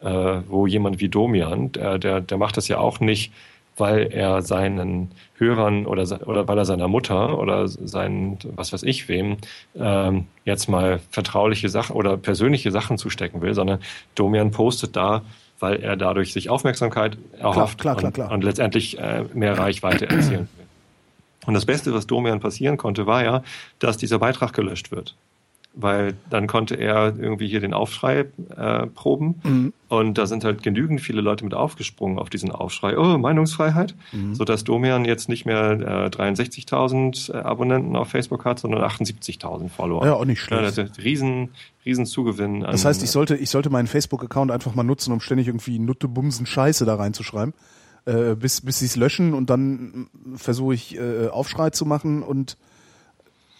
äh, wo jemand wie Domian, der, der, der macht das ja auch nicht, weil er seinen Hörern oder, oder weil er seiner Mutter oder seinen, was weiß ich wem, ähm, jetzt mal vertrauliche Sachen oder persönliche Sachen zustecken will, sondern Domian postet da, weil er dadurch sich Aufmerksamkeit erhofft klar, klar, und, klar. und letztendlich äh, mehr Reichweite erzielen will. Und das Beste, was Domian passieren konnte, war ja, dass dieser Beitrag gelöscht wird. Weil dann konnte er irgendwie hier den Aufschrei äh, proben. Mhm. Und da sind halt genügend viele Leute mit aufgesprungen auf diesen Aufschrei. Oh, Meinungsfreiheit. Mhm. Sodass Domian jetzt nicht mehr äh, 63.000 äh, Abonnenten auf Facebook hat, sondern 78.000 Follower. Ja, auch nicht Ja, schlecht. ein riesen, riesen Zugewinn. An, Das heißt, ich sollte, ich sollte meinen Facebook-Account einfach mal nutzen, um ständig irgendwie Nutte, Bumsen, Scheiße da reinzuschreiben, äh, bis, bis sie es löschen und dann äh, versuche ich äh, Aufschrei zu machen und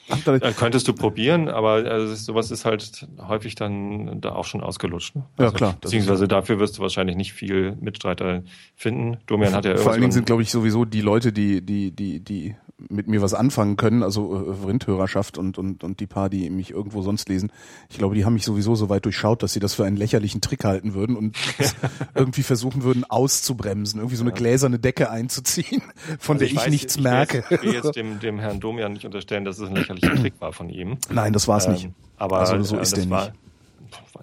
hab da, Äh, könntest du probieren, aber also, sowas ist halt häufig dann da auch schon ausgelutscht. Ne? Ja, klar, Beziehungsweise dafür wirst du wahrscheinlich nicht viel Mitstreiter finden. Domian hat ja vor allen Dingen sind, glaube ich, sowieso die Leute, die, die, die, die mit mir was anfangen können, also äh, Rindhörerschaft und, und, und die paar, die mich irgendwo sonst lesen, ich glaube, die haben mich sowieso so weit durchschaut, dass sie das für einen lächerlichen Trick halten würden und irgendwie versuchen würden auszubremsen, irgendwie so eine gläserne Decke einzuziehen, von Also der ich, weiß, nichts ich merke. Ich will jetzt dem, dem Herrn Domian nicht unterstellen, dass es ein lächerlicher Trick war von ihm. Nein, das war es nicht. Ähm, aber Also so äh, ist der war, nicht.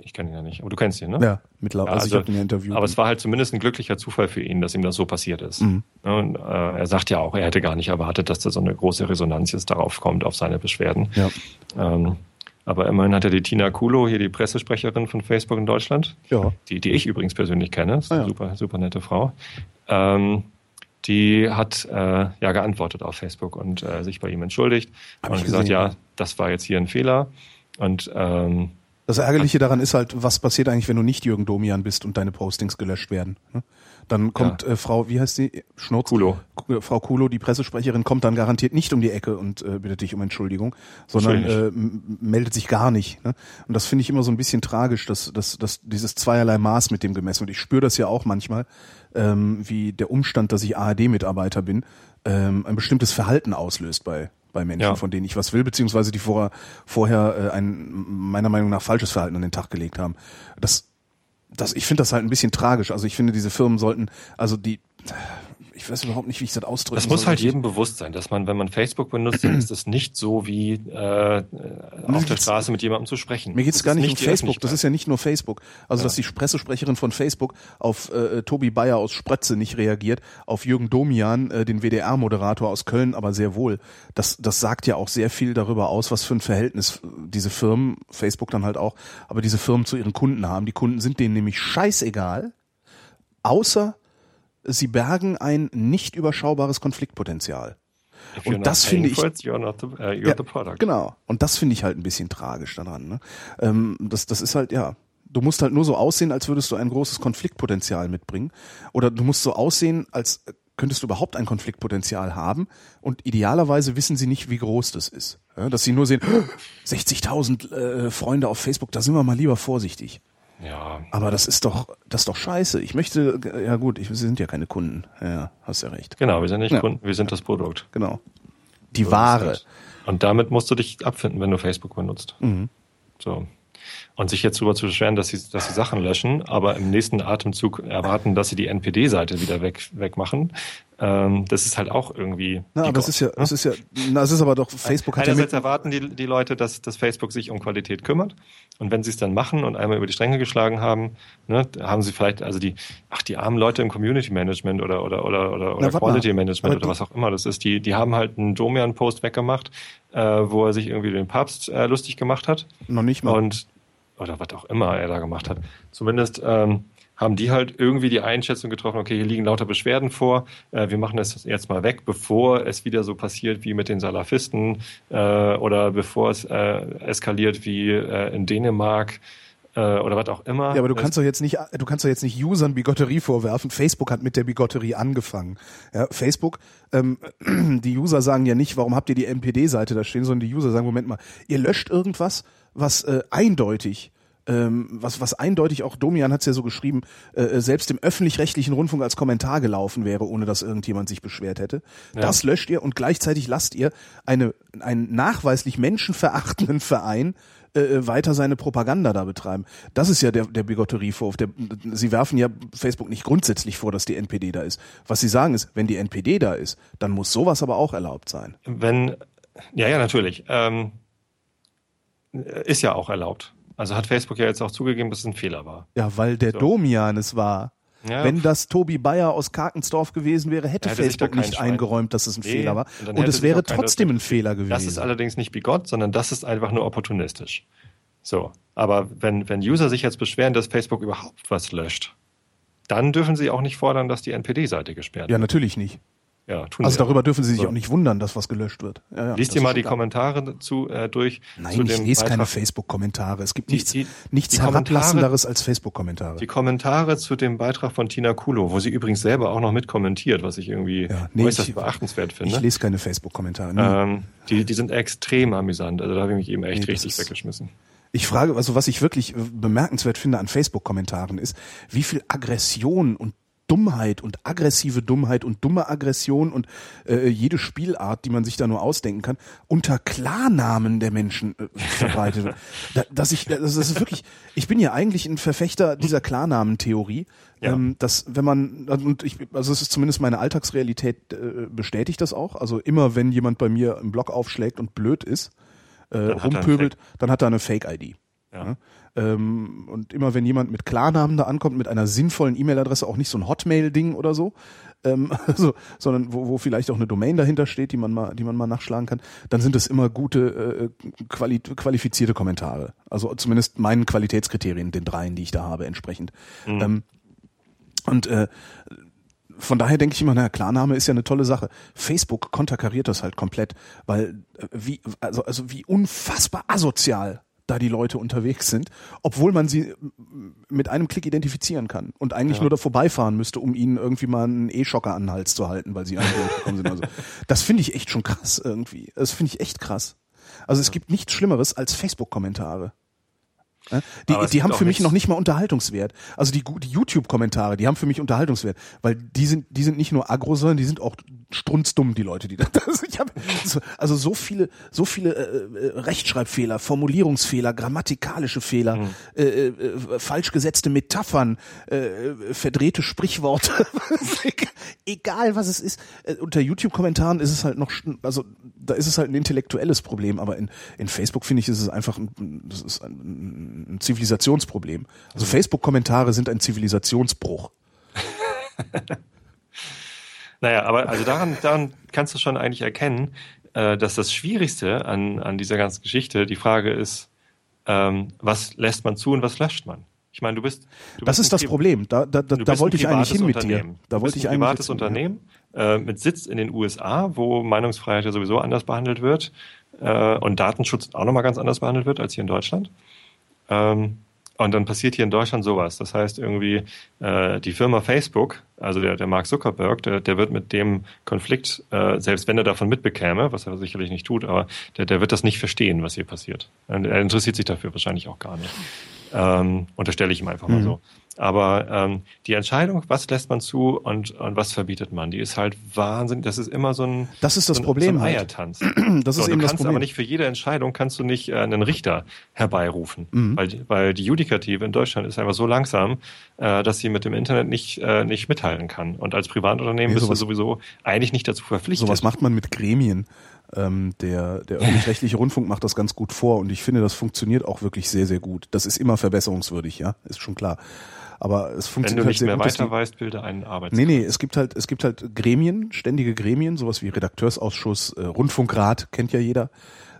Ich kenne ihn ja nicht, aber du kennst ihn, ne? Ja, mittlerweile. Also, ich habe ihn ja interviewt. Aber es war halt zumindest ein glücklicher Zufall für ihn, dass ihm das so passiert ist. Mhm. Und äh, er sagt ja auch, er hätte gar nicht erwartet, dass da so eine große Resonanz jetzt darauf kommt, auf seine Beschwerden. ja. Ähm, aber immerhin hat er die Tina Kulo, hier die Pressesprecherin von Facebook in Deutschland, Ja. die, die ich übrigens persönlich kenne, ist Ah, eine ja. super, super nette Frau, ähm, die hat äh, ja geantwortet auf Facebook und äh, sich bei ihm entschuldigt Hab und gesagt, gesehen, ja, ja. das war jetzt hier ein Fehler. Und ähm, Das Ärgerliche daran ist halt, was passiert eigentlich, wenn du nicht Jürgen Domian bist und deine Postings gelöscht werden. ne? Dann kommt äh, Frau, wie heißt sie? Schnurz? Kulo. K- Frau Kulo, die Pressesprecherin, kommt dann garantiert nicht um die Ecke und äh, bittet dich um Entschuldigung, sondern äh, meldet sich gar nicht. Ne? Und das finde ich immer so ein bisschen tragisch, dass, dass, dass dieses zweierlei Maß mit dem gemessen wird. Ich spüre das ja auch manchmal, ähm, wie der Umstand, dass ich ARD-Mitarbeiter bin, ähm, ein bestimmtes Verhalten auslöst bei bei Menschen, Ja. von denen ich was will, beziehungsweise die vorher, vorher äh, ein meiner Meinung nach falsches Verhalten an den Tag gelegt haben. Das, das, ich finde das halt ein bisschen tragisch. Also ich finde, diese Firmen sollten, also die, ich weiß überhaupt nicht, wie ich das ausdrücken Das muss soll. halt jedem bewusst sein, dass man, wenn man Facebook benutzt, dann ist es nicht so wie äh, auf der Straße mit jemandem zu sprechen. Mir geht's Das gar ist nicht um Facebook, das ist ja nicht nur Facebook. Also, dass die Pressesprecherin von Facebook auf äh, Tobi Bayer aus Sprötze nicht reagiert, auf Jürgen Domian, äh, den WDR-Moderator aus Köln, aber sehr wohl. Das, das sagt ja auch sehr viel darüber aus, was für ein Verhältnis äh, diese Firmen, Facebook dann halt auch, aber diese Firmen zu ihren Kunden haben. Die Kunden sind denen nämlich scheißegal, außer sie bergen ein nicht überschaubares Konfliktpotenzial. Und das finde ich- it, the, uh, Ja. Genau. Und das finde ich halt ein bisschen tragisch daran. Ne? Ähm, das, das ist halt, ja, du musst halt nur so aussehen, als würdest du ein großes Konfliktpotenzial mitbringen. Oder du musst so aussehen, als könntest du überhaupt ein Konfliktpotenzial haben. Und idealerweise wissen sie nicht, wie groß das ist. Ja, dass sie nur sehen, 60.000 äh, Freunde auf Facebook, da sind wir mal lieber vorsichtig. Ja, Aber das ist doch, das ist doch scheiße. Ich möchte, ja gut, ich, wir sind ja keine Kunden. Ja, hast ja recht. genau, wir sind nicht Ja. Kunden, wir sind das Produkt. Genau. Die Ware. So das. Und damit musst du dich abfinden, wenn du Facebook benutzt. Mhm. So. Und sich jetzt darüber zu beschweren, dass sie, dass sie Sachen löschen, aber im nächsten Atemzug erwarten, dass sie die NPD-Seite wieder weg, wegmachen, ähm, das ist halt auch irgendwie. Na, aber das ist ja, das ist ja, na, das ist aber doch, Facebook hat ja Einerseits mit, erwarten die, die Leute, dass, dass Facebook sich um Qualität kümmert. Und wenn sie es dann machen und einmal über die Stränge geschlagen haben, ne, haben sie vielleicht, also die, ach, die armen Leute im Community Management oder, oder, oder, oder, oder warte Quality mal. Management Aber oder was auch immer das ist, die, die haben halt einen Domian-Post weggemacht, äh, wo er sich irgendwie den Papst äh, lustig gemacht hat. noch nicht mal. Und, oder was auch immer er da gemacht hat. Zumindest ähm, haben die halt irgendwie die Einschätzung getroffen, okay, hier liegen lauter Beschwerden vor, äh, wir machen das jetzt mal weg, bevor es wieder so passiert wie mit den Salafisten äh, oder bevor es äh, eskaliert wie äh, in Dänemark äh, oder was auch immer. Ja, aber du kannst doch jetzt nicht, du kannst doch jetzt nicht Usern Bigotterie vorwerfen. Facebook hat mit der Bigotterie angefangen. Ja, Facebook, ähm, die User sagen ja nicht, warum habt ihr die NPD-Seite da stehen, sondern die User sagen, Moment mal, ihr löscht irgendwas, was äh, eindeutig ähm, was, was eindeutig auch Domian hat es ja so geschrieben, äh, selbst im öffentlich-rechtlichen Rundfunk als Kommentar gelaufen wäre, ohne dass irgendjemand sich beschwert hätte. Das löscht ihr und gleichzeitig lasst ihr eine, einen nachweislich menschenverachtenden Verein äh, weiter seine Propaganda da betreiben. Das ist ja der, der Bigotterievorwurf. Der, sie werfen ja Facebook nicht grundsätzlich vor, dass die NPD da ist. Was sie sagen ist, wenn die NPD da ist, dann muss sowas aber auch erlaubt sein. Wenn, ja, ja, natürlich. Ähm, ist ja auch erlaubt. Also hat Facebook ja jetzt auch zugegeben, dass es ein Fehler war. Ja, weil der So. Domian es war. Ja, Wenn das Tobi Bayer aus Karkensdorf gewesen wäre, hätte Hätte Facebook nicht Schwein- eingeräumt, dass es ein Nee, Fehler war. und Und es wäre trotzdem ein Fehler gewesen. Das ist allerdings nicht bigott, sondern das ist einfach nur opportunistisch. So. Aber wenn, wenn User sich jetzt beschweren, dass Facebook überhaupt was löscht, dann dürfen sie auch nicht fordern, dass die NPD-Seite gesperrt ja, wird. natürlich nicht. Ja, tun Also sie darüber dürfen Sie sich So. auch nicht wundern, dass was gelöscht wird. Ja, ja, Liest dir mal die klar. Kommentare dazu äh, durch. Nein, zu ich lese keine Beitrag- Facebook-Kommentare. Es gibt Die- nichts, die- nichts die herablassenderes als Facebook-Kommentare. Die Kommentare zu dem Beitrag von Tina Kulo, wo sie übrigens selber auch noch mitkommentiert, was ich irgendwie Ja, nee, äußerst ich- beachtenswert finde. Ich lese keine Facebook-Kommentare. nie. ähm, die, die sind extrem amüsant. Also da habe ich mich eben echt Nee, richtig weggeschmissen. Ich frage, also was ich wirklich äh, bemerkenswert finde an Facebook-Kommentaren ist, wie viel Aggression und Dummheit und aggressive Dummheit und dumme Aggression und äh, jede Spielart, die man sich da nur ausdenken kann, unter Klarnamen der Menschen äh, verbreitet wird. Da, dass ich, das ist wirklich, ich bin ja eigentlich ein Verfechter dieser Klarnamentheorie, Ja. ähm, dass wenn man, und ich, also es ist zumindest meine Alltagsrealität, äh, bestätigt das auch. Also immer wenn jemand bei mir im Blog aufschlägt und blöd ist, äh, Dann rumpöbelt, dann hat er eine Fake-ID. Ja. Ja. Ähm, und immer wenn jemand mit Klarnamen da ankommt, mit einer sinnvollen E-Mail-Adresse, auch nicht so ein Hotmail-Ding oder so, ähm, so, sondern wo, wo vielleicht auch eine Domain dahinter steht, die man mal, die man mal nachschlagen kann, dann sind es immer gute, äh, quali qualifizierte Kommentare. Also zumindest meinen Qualitätskriterien, den dreien, die ich da habe, entsprechend. Ähm, und äh, von daher denke ich immer, naja, Klarname ist ja eine tolle Sache. Facebook konterkariert das halt komplett, weil äh, wie, also, also wie unfassbar asozial da die Leute unterwegs sind, obwohl man sie m- mit einem Klick identifizieren kann und eigentlich nur da vorbeifahren müsste, um ihnen irgendwie mal einen E-Schocker an den Hals zu halten, weil sie angehört gekommen sind. Also, das finde ich echt schon krass irgendwie. Das finde ich echt krass. Also es gibt nichts Schlimmeres als Facebook-Kommentare. Ja, Die, die haben für mich nichts- noch nicht mal Unterhaltungswert. Also die, die YouTube-Kommentare, die haben für mich Unterhaltungswert, weil die sind, die sind nicht nur aggro, sondern die sind auch strunzdumm, die Leute, die da. Also, ich hab, so, also so viele, so viele äh, äh, Rechtschreibfehler, Formulierungsfehler, grammatikalische Fehler, Mhm. äh, äh, falsch gesetzte Metaphern, äh, äh, verdrehte Sprichworte, egal was es ist. Äh, unter YouTube-Kommentaren ist es halt noch, also da ist es halt ein intellektuelles Problem, aber in, in Facebook finde ich, ist es einfach ein, das ist ein, ein Zivilisationsproblem. Also Facebook-Kommentare sind ein Zivilisationsbruch. Naja, aber also daran, daran kannst du schon eigentlich erkennen, äh, dass das Schwierigste an, an dieser ganzen Geschichte die Frage ist, ähm, was lässt man zu und was löscht man? Ich meine, du bist. Du das bist ist das Problem. Da, da, da, da wollte ich eigentlich hin mit dir. Da wollte ich ein privates Unternehmen äh, mit Sitz in den USA, wo Meinungsfreiheit ja sowieso anders behandelt wird äh, und Datenschutz auch nochmal ganz anders behandelt wird als hier in Deutschland. Ähm, und dann passiert hier in Deutschland sowas. Das heißt irgendwie, äh, die Firma Facebook, also der, der Mark Zuckerberg, der, der wird mit dem Konflikt, äh, selbst wenn er davon mitbekäme, was er sicherlich nicht tut, aber der, der wird das nicht verstehen, was hier passiert. Er interessiert sich dafür wahrscheinlich auch gar nicht. Ähm, unterstelle ich ihm einfach mal mhm. so. Aber ähm, die Entscheidung, was lässt man zu und, und was verbietet man, die ist halt Wahnsinn. Das ist immer so ein, das ist das so Problem so ein halt. Eiertanz. Das ist so, eben du das kannst Problem. aber nicht für jede Entscheidung kannst du nicht äh, einen Richter herbeirufen, Mhm. weil, weil die Judikative in Deutschland ist einfach so langsam, äh, dass sie mit dem Internet nicht, äh, nicht mithalten kann. Und als Privatunternehmen Nee, bist du sowieso eigentlich nicht dazu verpflichtet. Sowas macht man mit Gremien. Ähm, der der öffentlich-rechtliche Rundfunk macht das ganz gut vor und ich finde, das funktioniert auch wirklich sehr, sehr gut. Das ist immer verbesserungswürdig, ja, ist schon klar. Aber es Wenn funktioniert du halt nicht sehr mehr gut, weiter weißt, bilde einen Arbeits. Nee, nee, es gibt halt, es gibt halt Gremien, ständige Gremien, sowas wie Redakteursausschuss, äh, Rundfunkrat, kennt ja jeder.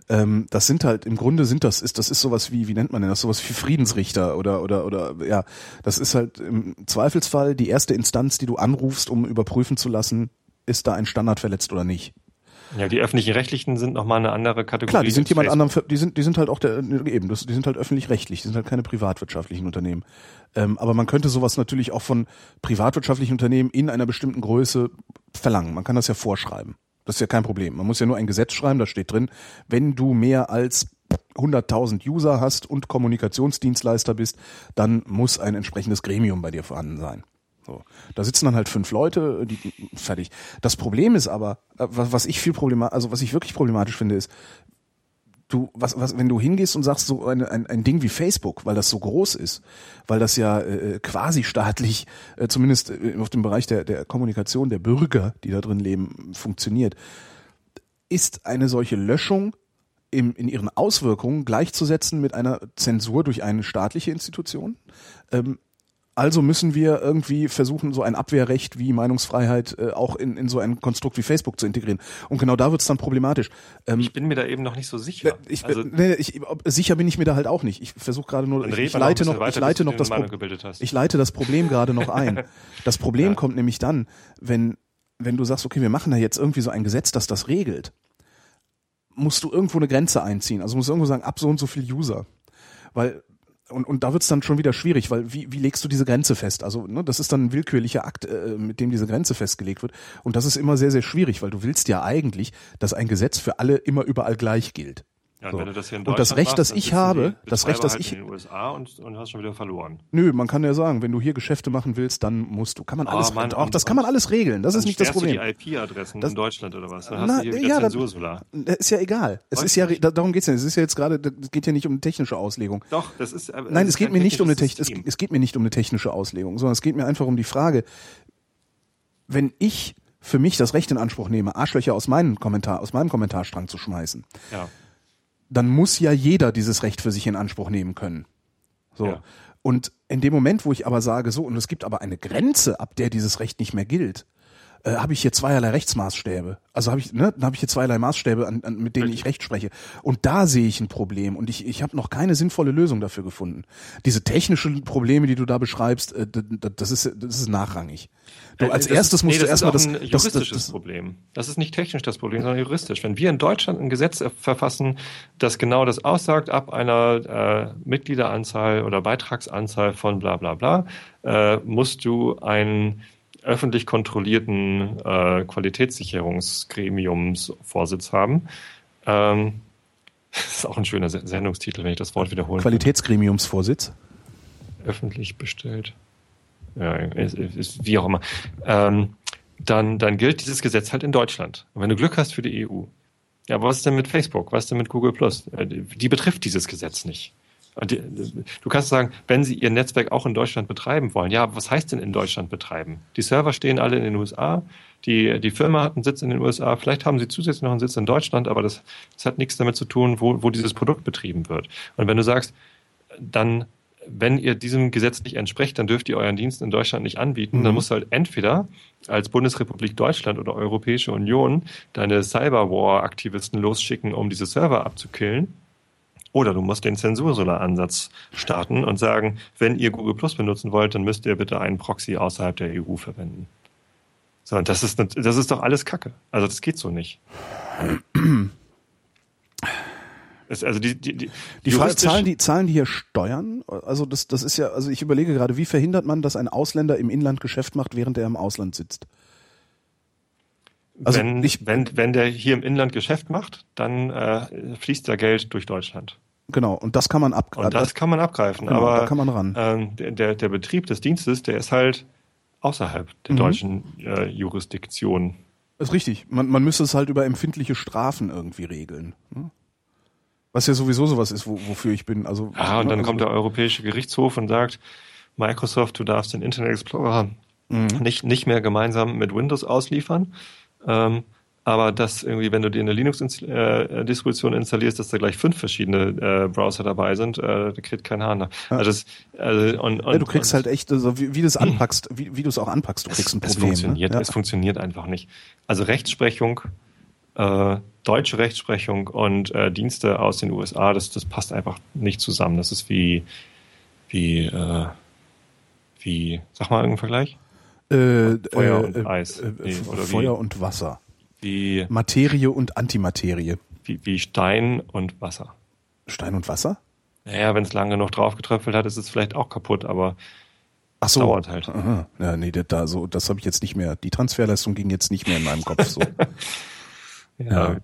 Ähm, das sind halt, im Grunde sind das, ist, das ist sowas wie, wie nennt man denn das, sowas wie Friedensrichter oder, oder, oder, ja, das ist halt im Zweifelsfall die erste Instanz, die du anrufst, um überprüfen zu lassen, ist da ein Standard verletzt oder nicht. Ja, die öffentlichen Rechtlichen sind nochmal eine andere Kategorie. Klar, die sind jemand Facebook. anderem, die sind, die sind halt auch der, eben, das, die sind halt öffentlich-rechtlich, die sind halt keine privatwirtschaftlichen Unternehmen. Ähm, aber man könnte sowas natürlich auch von privatwirtschaftlichen Unternehmen in einer bestimmten Größe verlangen. Man kann das ja vorschreiben. Das ist ja kein Problem. Man muss ja nur ein Gesetz schreiben, da steht drin, wenn du mehr als 100.000 User hast und Kommunikationsdienstleister bist, dann muss ein entsprechendes Gremium bei dir vorhanden sein. So. Da sitzen dann halt fünf Leute, die fertig. Das Problem ist aber, äh, was ich viel problema also was ich wirklich problematisch finde, ist, du, was, was, wenn du hingehst und sagst, so ein, ein, ein Ding wie Facebook, weil das so groß ist, weil das ja äh, quasi staatlich, äh, zumindest äh, auf dem Bereich der, der Kommunikation der Bürger, die da drin leben, funktioniert, ist eine solche Löschung im, in ihren Auswirkungen gleichzusetzen mit einer Zensur durch eine staatliche Institution. Ähm, also müssen wir irgendwie versuchen, so ein Abwehrrecht wie Meinungsfreiheit äh, auch in, in so ein Konstrukt wie Facebook zu integrieren. Und genau da wird es dann problematisch. Ähm, Ich bin mir da eben noch nicht so sicher. ich, also, nee, ich, sicher bin ich mir da halt auch nicht. Ich versuche gerade nur, ich, ich leite noch, weiter, ich leite noch das ich leite das Problem gerade noch ein. Das Problem Ja. kommt nämlich dann, wenn wenn du sagst, okay, wir machen da jetzt irgendwie so ein Gesetz, das das regelt, musst du irgendwo eine Grenze einziehen. Also musst du irgendwo sagen, ab so und so viel User, weil und, und da wird's dann schon wieder schwierig, weil wie, wie legst du diese Grenze fest? Also ne, das ist dann ein willkürlicher Akt, äh, mit dem diese Grenze festgelegt wird. Und das ist immer sehr, sehr schwierig, weil du willst ja eigentlich, dass ein Gesetz für alle immer überall gleich gilt. Ja, so. du das Und das Recht, machst, das ich habe, die das Recht, das halt ich- in den USA und, und hast schon wieder verloren. Nö, man kann ja sagen, wenn du hier Geschäfte machen willst, dann musst du. Kann man Oh, alles, Mann, auch und- das kann man alles regeln. Das ist nicht das sperrst du Problem. die IP-Adressen Das- in Deutschland oder was? Dann Na, hast du hier ja, das- Zensursolar. Das ist ja egal. Es Weiß ist ja, nicht. da- darum geht's ja. Es ist ja jetzt gerade, es geht ja nicht um eine technische Auslegung. Doch, das ist. äh, Nein, es geht mir nicht um eine technisches Techn es, es geht mir nicht um eine technische Auslegung, sondern es geht mir einfach um die Frage, wenn ich für mich das Recht in Anspruch nehme, Arschlöcher aus meinem Kommentar, aus meinem Kommentarstrang zu schmeißen, Ja. Dann muss ja jeder dieses Recht für sich in Anspruch nehmen können. So. Ja. Und in dem Moment, wo ich aber sage, so, und es gibt aber eine Grenze, ab der dieses Recht nicht mehr gilt, äh, habe ich hier zweierlei Rechtsmaßstäbe. Also habe ich, ne, dann habe ich hier zweierlei Maßstäbe, an, an, mit denen ich Recht spreche. Und da sehe ich ein Problem. Und ich, ich habe noch keine sinnvolle Lösung dafür gefunden. Diese technischen Probleme, die du da beschreibst, äh, das ist, das ist nachrangig. Du, Äh, als das erstes ist, musst nee, du erstmal das das, ist auch ein das, das, juristisches das, Problem. Das ist nicht technisch das Problem, sondern juristisch. Wenn wir in Deutschland ein Gesetz äh, verfassen, das genau das aussagt, ab einer äh, Mitgliederanzahl oder Beitragsanzahl von bla bla bla, äh, musst du einen öffentlich kontrollierten äh, Qualitätssicherungsgremiumsvorsitz haben. Ähm, das ist auch ein schöner Se- Sendungstitel, wenn ich das Wort wiederholen kann. Qualitätsgremiumsvorsitz. öffentlich bestellt. Ja, ist, ist, wie auch immer. Ähm, dann, dann gilt dieses Gesetz halt in Deutschland. Und wenn du Glück hast für die EU. Ja, aber was ist denn mit Facebook? Was ist denn mit Google Plus? Äh, die betrifft dieses Gesetz nicht. Du kannst sagen, wenn sie ihr Netzwerk auch in Deutschland betreiben wollen, ja, was heißt denn in Deutschland betreiben? Die Server stehen alle in den USA, die, die Firma hat einen Sitz in den USA, vielleicht haben sie zusätzlich noch einen Sitz in Deutschland, aber das, das hat nichts damit zu tun, wo, wo dieses Produkt betrieben wird. Und wenn du sagst, dann, wenn ihr diesem Gesetz nicht entsprecht, dann dürft ihr euren Dienst in Deutschland nicht anbieten. Mhm. Dann musst du halt entweder als Bundesrepublik Deutschland oder Europäische Union deine Cyberwar-Aktivisten losschicken, um diese Server abzukillen. Oder du musst den Zensursolar-Ansatz starten und sagen, wenn ihr Google Plus benutzen wollt, dann müsst ihr bitte einen Proxy außerhalb der EU verwenden. So, das ist, das ist doch alles Kacke. Also das geht so nicht. Es, also die, die, die, die Frage, zahlen die zahlen die hier Steuern? Also das, das ist ja, also ich überlege gerade, wie verhindert man, dass ein Ausländer im Inland Geschäft macht, während er im Ausland sitzt? Also wenn, ich, wenn, wenn der hier im Inland Geschäft macht, dann äh, fließt da Geld durch Deutschland. Genau, und das kann man abgreifen. Und das kann man abgreifen, genau, aber da kann man ran. Ähm, der, der Betrieb des Dienstes, der ist halt außerhalb der mhm. deutschen äh, Jurisdiktion. Das ist richtig. Man, man müsste es halt über empfindliche Strafen irgendwie regeln. Ne? Was ja sowieso sowas ist, wo, wofür ich bin. Also, ja, und ne, dann also, kommt der Europäische Gerichtshof und sagt, Microsoft, du darfst den Internet Explorer mhm. nicht, nicht mehr gemeinsam mit Windows ausliefern. Ähm, aber dass irgendwie, wenn du dir eine Linux-Distribution äh, installierst, dass da gleich fünf verschiedene äh, Browser dabei sind, äh, da kriegt kein Hahn. Also, das, also und, und, ja, du kriegst und, halt echt, also wie, wie du es anpackst, wie, wie du es auch anpackst, du kriegst ein Problem. Es funktioniert, ne? ja. es funktioniert einfach nicht. Also Rechtsprechung, äh, deutsche Rechtsprechung und äh, Dienste aus den USA, das, das passt einfach nicht zusammen. Das ist wie, wie, äh, wie, sag mal irgendeinen Vergleich? Äh, Feuer äh, und äh, Eis. Nee, Feuer wie, und Wasser. Wie Materie und Antimaterie. Wie, wie Stein und Wasser. Stein und Wasser? Naja, wenn es lange genug draufgetröpfelt hat, ist es vielleicht auch kaputt, aber Ach so. dauert halt. Aha. Ja, nee, das, da so, das habe ich jetzt nicht mehr. Die Transferleistung ging jetzt nicht mehr in meinem Kopf so. ja.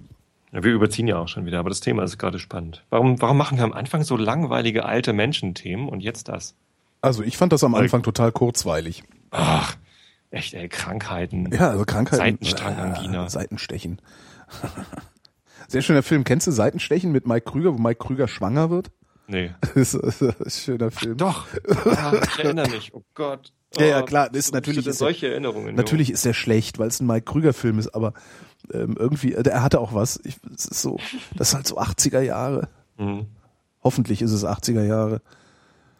ja. Wir überziehen ja auch schon wieder, aber das Thema ist gerade spannend. Warum, warum machen wir am Anfang so langweilige alte Menschen-Themen und jetzt das? Also ich fand das am Anfang total kurzweilig. Ach, Echt, ey, Krankheiten. Ja, also Krankheiten. Seitenstrangangina. Äh, Seitenstechen. Sehr schöner Film. Kennst du Seitenstechen mit Mike Krüger, wo Mike Krüger schwanger wird? Nee. Das ist, das ist ein schöner Film. Doch. Ja, ich erinnere mich. Oh Gott. Oh, ja, ja, klar, das ist natürlich ist solche Erinnerungen. Natürlich jo. ist er schlecht, weil es ein Mike Krüger Film ist, aber ähm, irgendwie, äh, er hatte auch was. Ich, es ist so, das ist halt so 80er Jahre. Mhm. Hoffentlich ist es 80er Jahre.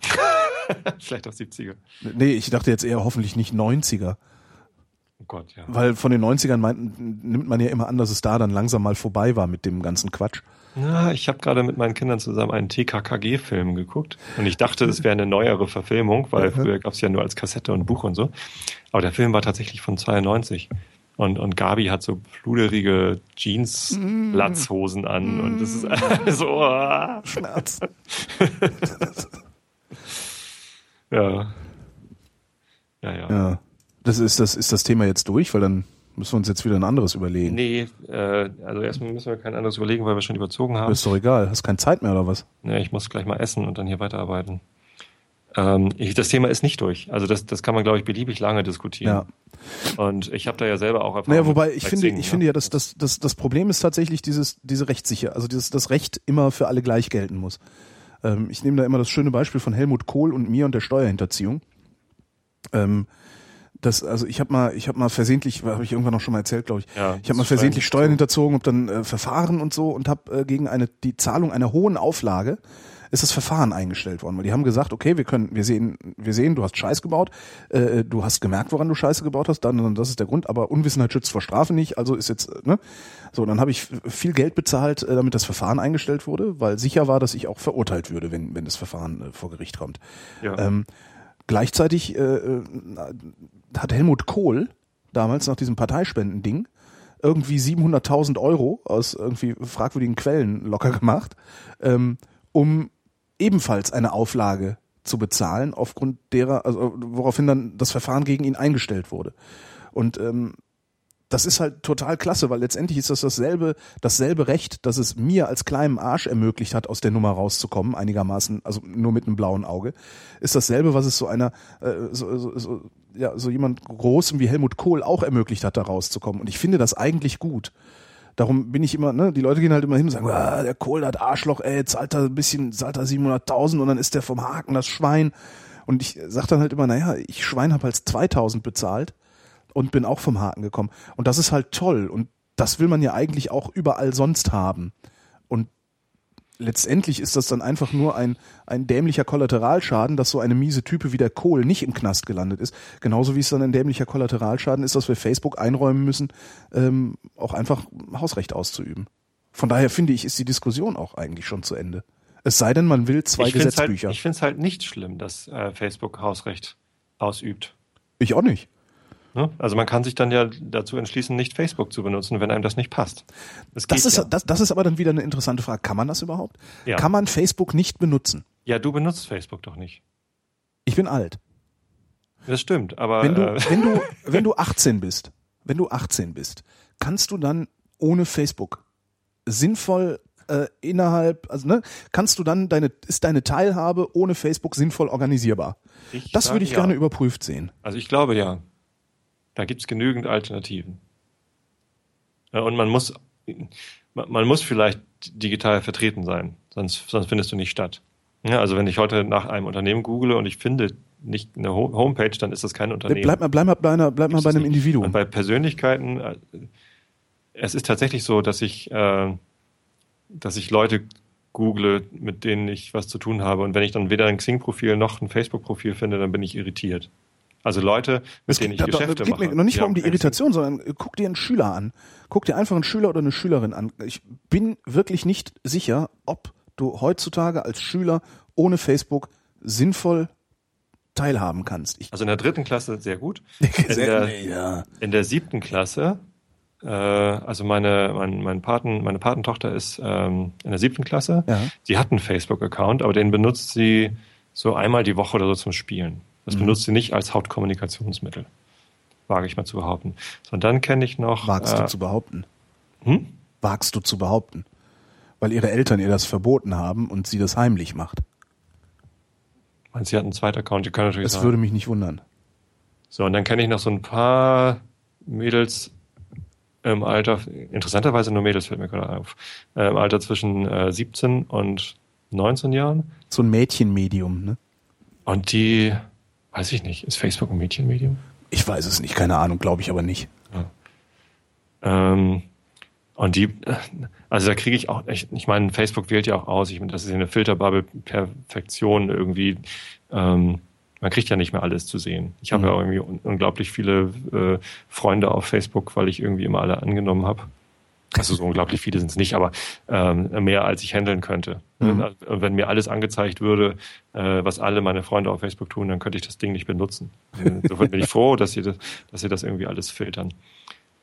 Vielleicht auch 70er. Nee, ich dachte jetzt eher hoffentlich nicht 90er. Oh Gott, ja. Weil von den 90ern meinten, nimmt man ja immer an, dass es da dann langsam mal vorbei war mit dem ganzen Quatsch. Ja, ich habe gerade mit meinen Kindern zusammen einen TKKG-Film geguckt und ich dachte, es wäre eine neuere Verfilmung, weil früher gab es ja nur als Kassette und Buch und so. Aber der Film war tatsächlich von 92. Und, und Gabi hat so pluderige Jeans-Latzhosen an mm. und das ist so oh. Schmerz. Ja. Ja, ja. Ja. Das ist das, ist das Thema jetzt durch, weil dann müssen wir uns jetzt wieder ein anderes überlegen. Nee, äh, also erstmal müssen wir kein anderes überlegen, weil wir schon überzogen haben. ist doch egal. Hast keine Zeit mehr oder was? Ja, ich muss gleich mal essen und dann hier weiterarbeiten. Ähm, ich, das Thema ist nicht durch. Also das, das kann man, glaube ich, beliebig lange diskutieren. Ja. Und ich habe da ja selber auch Erfahrung. Naja, wobei ich finde, Singen, ich ja. finde ja, dass das, das, das Problem ist tatsächlich dieses, diese Rechtssicher, also dieses, das Recht immer für alle gleich gelten muss. Ähm, ich nehme da immer das schöne Beispiel von Helmut Kohl und mir und der Steuerhinterziehung. Ähm, das, also ich habe mal, ich habe mal versehentlich, habe ich irgendwann noch schon mal erzählt, glaube ich. Ja, ich habe mal versehentlich Steuern hinterzogen, habe dann äh, Verfahren und so und habe äh, gegen eine die Zahlung einer hohen Auflage ist das Verfahren eingestellt worden, weil die haben gesagt, okay, wir können, wir sehen, wir sehen, du hast Scheiß gebaut, äh, du hast gemerkt, woran du Scheiße gebaut hast, dann, dann das ist der Grund, aber Unwissenheit schützt vor Strafe nicht, also ist jetzt, ne? So, dann habe ich viel Geld bezahlt, äh, damit das Verfahren eingestellt wurde, weil sicher war, dass ich auch verurteilt würde, wenn, wenn das Verfahren äh, vor Gericht kommt. Ja. Ähm, gleichzeitig äh, äh hat Helmut Kohl damals nach diesem Parteispendending irgendwie 700.000 Euro aus irgendwie fragwürdigen Quellen locker gemacht, ähm, um ebenfalls eine Auflage zu bezahlen, aufgrund derer, also woraufhin dann das Verfahren gegen ihn eingestellt wurde. Und ähm, das ist halt total klasse, weil letztendlich ist das dasselbe, dasselbe Recht, das es mir als kleinem Arsch ermöglicht hat, aus der Nummer rauszukommen, einigermaßen, also nur mit einem blauen Auge, ist dasselbe, was es so einer, äh, so, so, so, ja, so jemand Großem wie Helmut Kohl auch ermöglicht hat, da rauszukommen. Und ich finde das eigentlich gut. Darum bin ich immer, ne, die Leute gehen halt immer hin und sagen, ah, der Kohl hat Arschloch, ey, zahlt er ein bisschen, zahlt er 700.000 und dann ist der vom Haken das Schwein. Und ich sag dann halt immer, naja, ich Schwein habe halt 2000 bezahlt und bin auch vom Haken gekommen. Und das ist halt toll und das will man ja eigentlich auch überall sonst haben. Und letztendlich ist das dann einfach nur ein, ein dämlicher Kollateralschaden, dass so eine miese Type wie der Kohl nicht im Knast gelandet ist. Genauso wie es dann ein dämlicher Kollateralschaden ist, dass wir Facebook einräumen müssen, ähm, auch einfach Hausrecht auszuüben. Von daher finde ich, ist die Diskussion auch eigentlich schon zu Ende. Es sei denn, man will zwei ich find's Gesetzbücher. Halt, ich finde es halt nicht schlimm, dass äh, Facebook Hausrecht ausübt. ich auch nicht. Ne? Also man kann sich dann ja dazu entschließen, nicht Facebook zu benutzen, wenn einem das nicht passt. Das geht ist, ja. das, das ist aber dann wieder eine interessante Frage. Kann man das überhaupt? Ja. Kann man Facebook nicht benutzen? ja, du benutzt Facebook doch nicht. Ich bin alt. Das stimmt, aber Wenn du, äh, wenn du, wenn du 18 bist, wenn du 18 bist, kannst du dann ohne Facebook sinnvoll äh, innerhalb, also ne, kannst du dann deine, ist deine Teilhabe ohne Facebook sinnvoll organisierbar? ich Das würde ich ja. gerne überprüft sehen. Also ich glaube ja. Da gibt's genügend Alternativen. Ja, und man muss, man muss vielleicht digital vertreten sein, sonst, sonst findest du nicht statt. Ja, also wenn ich heute nach einem Unternehmen google und ich finde nicht eine Ho- Homepage, dann ist das kein Unternehmen. Bleib mal, bleib mal bei einer, bleib mal bei einem nicht. Individuum. Und bei Persönlichkeiten, äh, es ist tatsächlich so, dass ich, äh, dass ich Leute google, mit denen ich was zu tun habe. Und wenn ich dann weder ein Xing-Profil noch ein Facebook-Profil finde, dann bin ich irritiert. Also Leute, mit Es denen geht, ich da- da- Geschäfte geht mache. mir noch nicht mal um die Irritation, sondern äh, guck dir einen Schüler an. Guck dir einfach einen Schüler oder eine Schülerin an. Ich bin wirklich nicht sicher, ob du heutzutage als Schüler ohne Facebook sinnvoll teilhaben kannst. Ich, Also in der dritten Klasse sehr gut. In der, ja. in der siebten Klasse, äh, also meine, mein, mein Paten, meine Patentochter ist ähm, in der siebten Klasse. Ja. Sie hat einen Facebook-Account, aber den benutzt sie so einmal die Woche oder so zum Spielen. Das Mhm. benutzt sie nicht als Hauptkommunikationsmittel. Wage ich mal zu behaupten. So, und dann kenne ich noch. Wagst äh, du zu behaupten. hm? Wagst du zu behaupten. Weil ihre Eltern ihr das verboten haben und sie das heimlich macht. Meinst sie hat einen zweiten Account? Die kann natürlich Das sagen. würde mich nicht wundern. So, und dann kenne ich noch so ein paar Mädels im Alter, interessanterweise nur Mädels fällt mir gerade auf, äh, im Alter zwischen äh, 17 und 19 Jahren. So ein Mädchenmedium, ne? Und die, weiß ich nicht, ist Facebook ein Mädchenmedium? Ich weiß es nicht, keine Ahnung, glaube ich aber nicht. Ähm, und die, also da kriege ich auch, ich, ich meine, Facebook wählt ja auch aus, ich meine, das ist ja eine Filterbubble Perfektion irgendwie. Ähm, man kriegt ja nicht mehr alles zu sehen. Ich habe Mhm. ja irgendwie un unglaublich viele äh, Freunde auf Facebook, weil ich irgendwie immer alle angenommen habe. Also so unglaublich viele sind es nicht, aber ähm, mehr als ich handeln könnte. Mhm. Und wenn mir alles angezeigt würde, äh, was alle meine Freunde auf Facebook tun, dann könnte ich das Ding nicht benutzen. Insofern bin ich froh, dass sie das, dass sie das irgendwie alles filtern.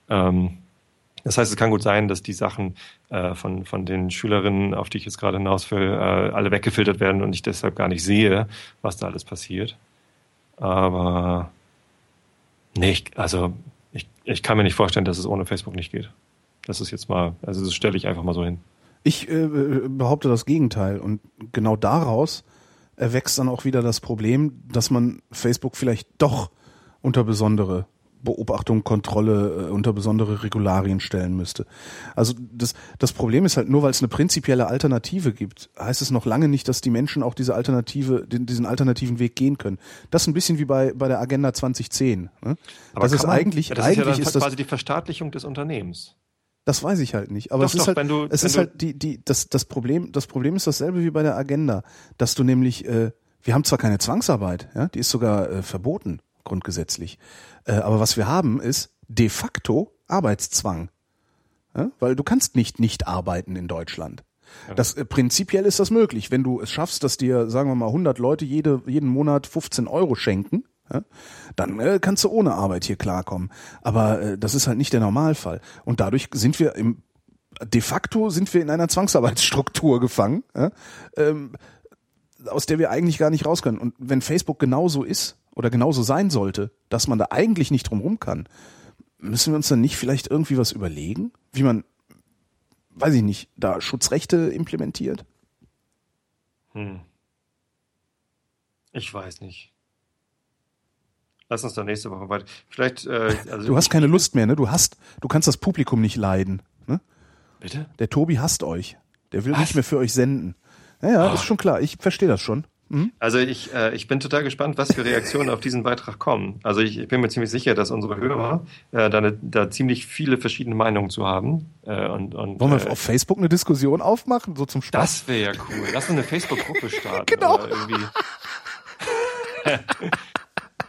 Ähm, das heißt, es kann gut sein, dass die Sachen äh, von, von den Schülerinnen, auf die ich jetzt gerade hinaus will, äh, alle weggefiltert werden und ich deshalb gar nicht sehe, was da alles passiert. Aber nee, ich, also ich, ich kann mir nicht vorstellen, dass es ohne Facebook nicht geht. Das ist jetzt mal, also das stelle ich einfach mal so hin. Ich äh, behaupte das Gegenteil und genau daraus erwächst dann auch wieder das Problem, dass man Facebook vielleicht doch unter besondere Beobachtung, Kontrolle, äh, unter besondere Regularien stellen müsste. Also das, das Problem ist halt nur, weil es eine prinzipielle Alternative gibt, heißt es noch lange nicht, dass die Menschen auch diese Alternative, den, diesen alternativen Weg gehen können. Das ist ein bisschen wie bei, bei der Agenda 2010. Ne? das ist man- eigentlich, ja, das eigentlich ist ja ist das, quasi die Verstaatlichung des Unternehmens. Das weiß ich halt nicht. Aber Doch, es ist doch, halt, wenn du- es wenn ist halt die, die, das, das Problem, das Problem ist dasselbe wie bei der Agenda, dass du nämlich, äh, wir haben zwar keine Zwangsarbeit, ja, die ist sogar äh, verboten grundgesetzlich, äh, aber was wir haben ist de facto Arbeitszwang, ja? weil du kannst nicht nicht arbeiten in Deutschland. Das äh, prinzipiell ist das möglich, wenn du es schaffst, dass dir, sagen wir mal, 100 Leute jede, jeden Monat 15 Euro schenken, dann äh, kannst du ohne Arbeit hier klarkommen. Aber äh, das ist halt nicht der Normalfall. Und dadurch sind wir im de facto sind wir in einer Zwangsarbeitsstruktur gefangen, ja, ähm, aus der wir eigentlich gar nicht raus können. Und wenn Facebook genauso ist oder genauso sein sollte, dass man da eigentlich nicht drum rum kann, müssen wir uns dann nicht vielleicht irgendwie was überlegen, wie man, weiß ich nicht, da Schutzrechte implementiert? Hm. Ich weiß nicht. Lass uns dann nächste Woche weiter. Vielleicht, äh, also Du hast keine Lust mehr, ne? Du hast, du kannst das Publikum nicht leiden. Ne? Bitte? Der Tobi hasst euch. Der will Was? nicht mehr für euch senden. Ja, ja, ist schon klar. Ich verstehe das schon. Mhm. Also ich, äh, ich bin total gespannt, was für Reaktionen auf diesen Beitrag kommen. Also ich, ich bin mir ziemlich sicher, dass unsere Hörer äh, da, ne- da ziemlich viele verschiedene Meinungen zu haben. Äh, und, und, Wollen wir äh, auf Facebook eine Diskussion aufmachen, so zum Spaß? das wäre ja cool. Lass uns eine Facebook-Gruppe starten. Genau.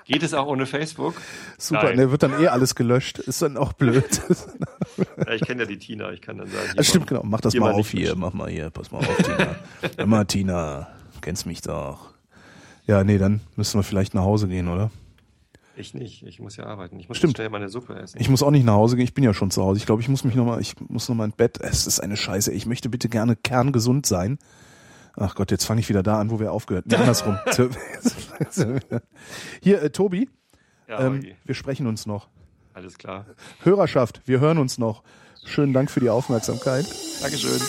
Geht es auch ohne Facebook? Super, Nein. ne, wird dann eh alles gelöscht. Ist dann auch blöd. Ja, ich kenne ja die Tina, ich kann dann sagen. Das stimmt, mal- genau. Mach das mal auf hier. Mach mal hier. Pass mal auf, Tina. Immer, Tina. Kennst mich doch. Ja, nee, dann müssen wir vielleicht nach Hause gehen, oder? Ich nicht, ich muss ja arbeiten. Ich muss Stimmt. schnell meine Suppe essen. Ich muss auch nicht nach Hause gehen. Ich bin ja schon zu Hause. Ich glaube, ich muss mich nochmal, ich muss nochmal ins Bett. Es ist eine Scheiße. Ich möchte bitte gerne kerngesund sein. Ach Gott, jetzt fange ich wieder da an, wo wir aufgehört haben. Nee, andersrum. Hier, äh, Tobi, ja, ähm, wir sprechen uns noch. alles klar. Hörerschaft, wir hören uns noch. Schönen Dank für die Aufmerksamkeit. Dankeschön.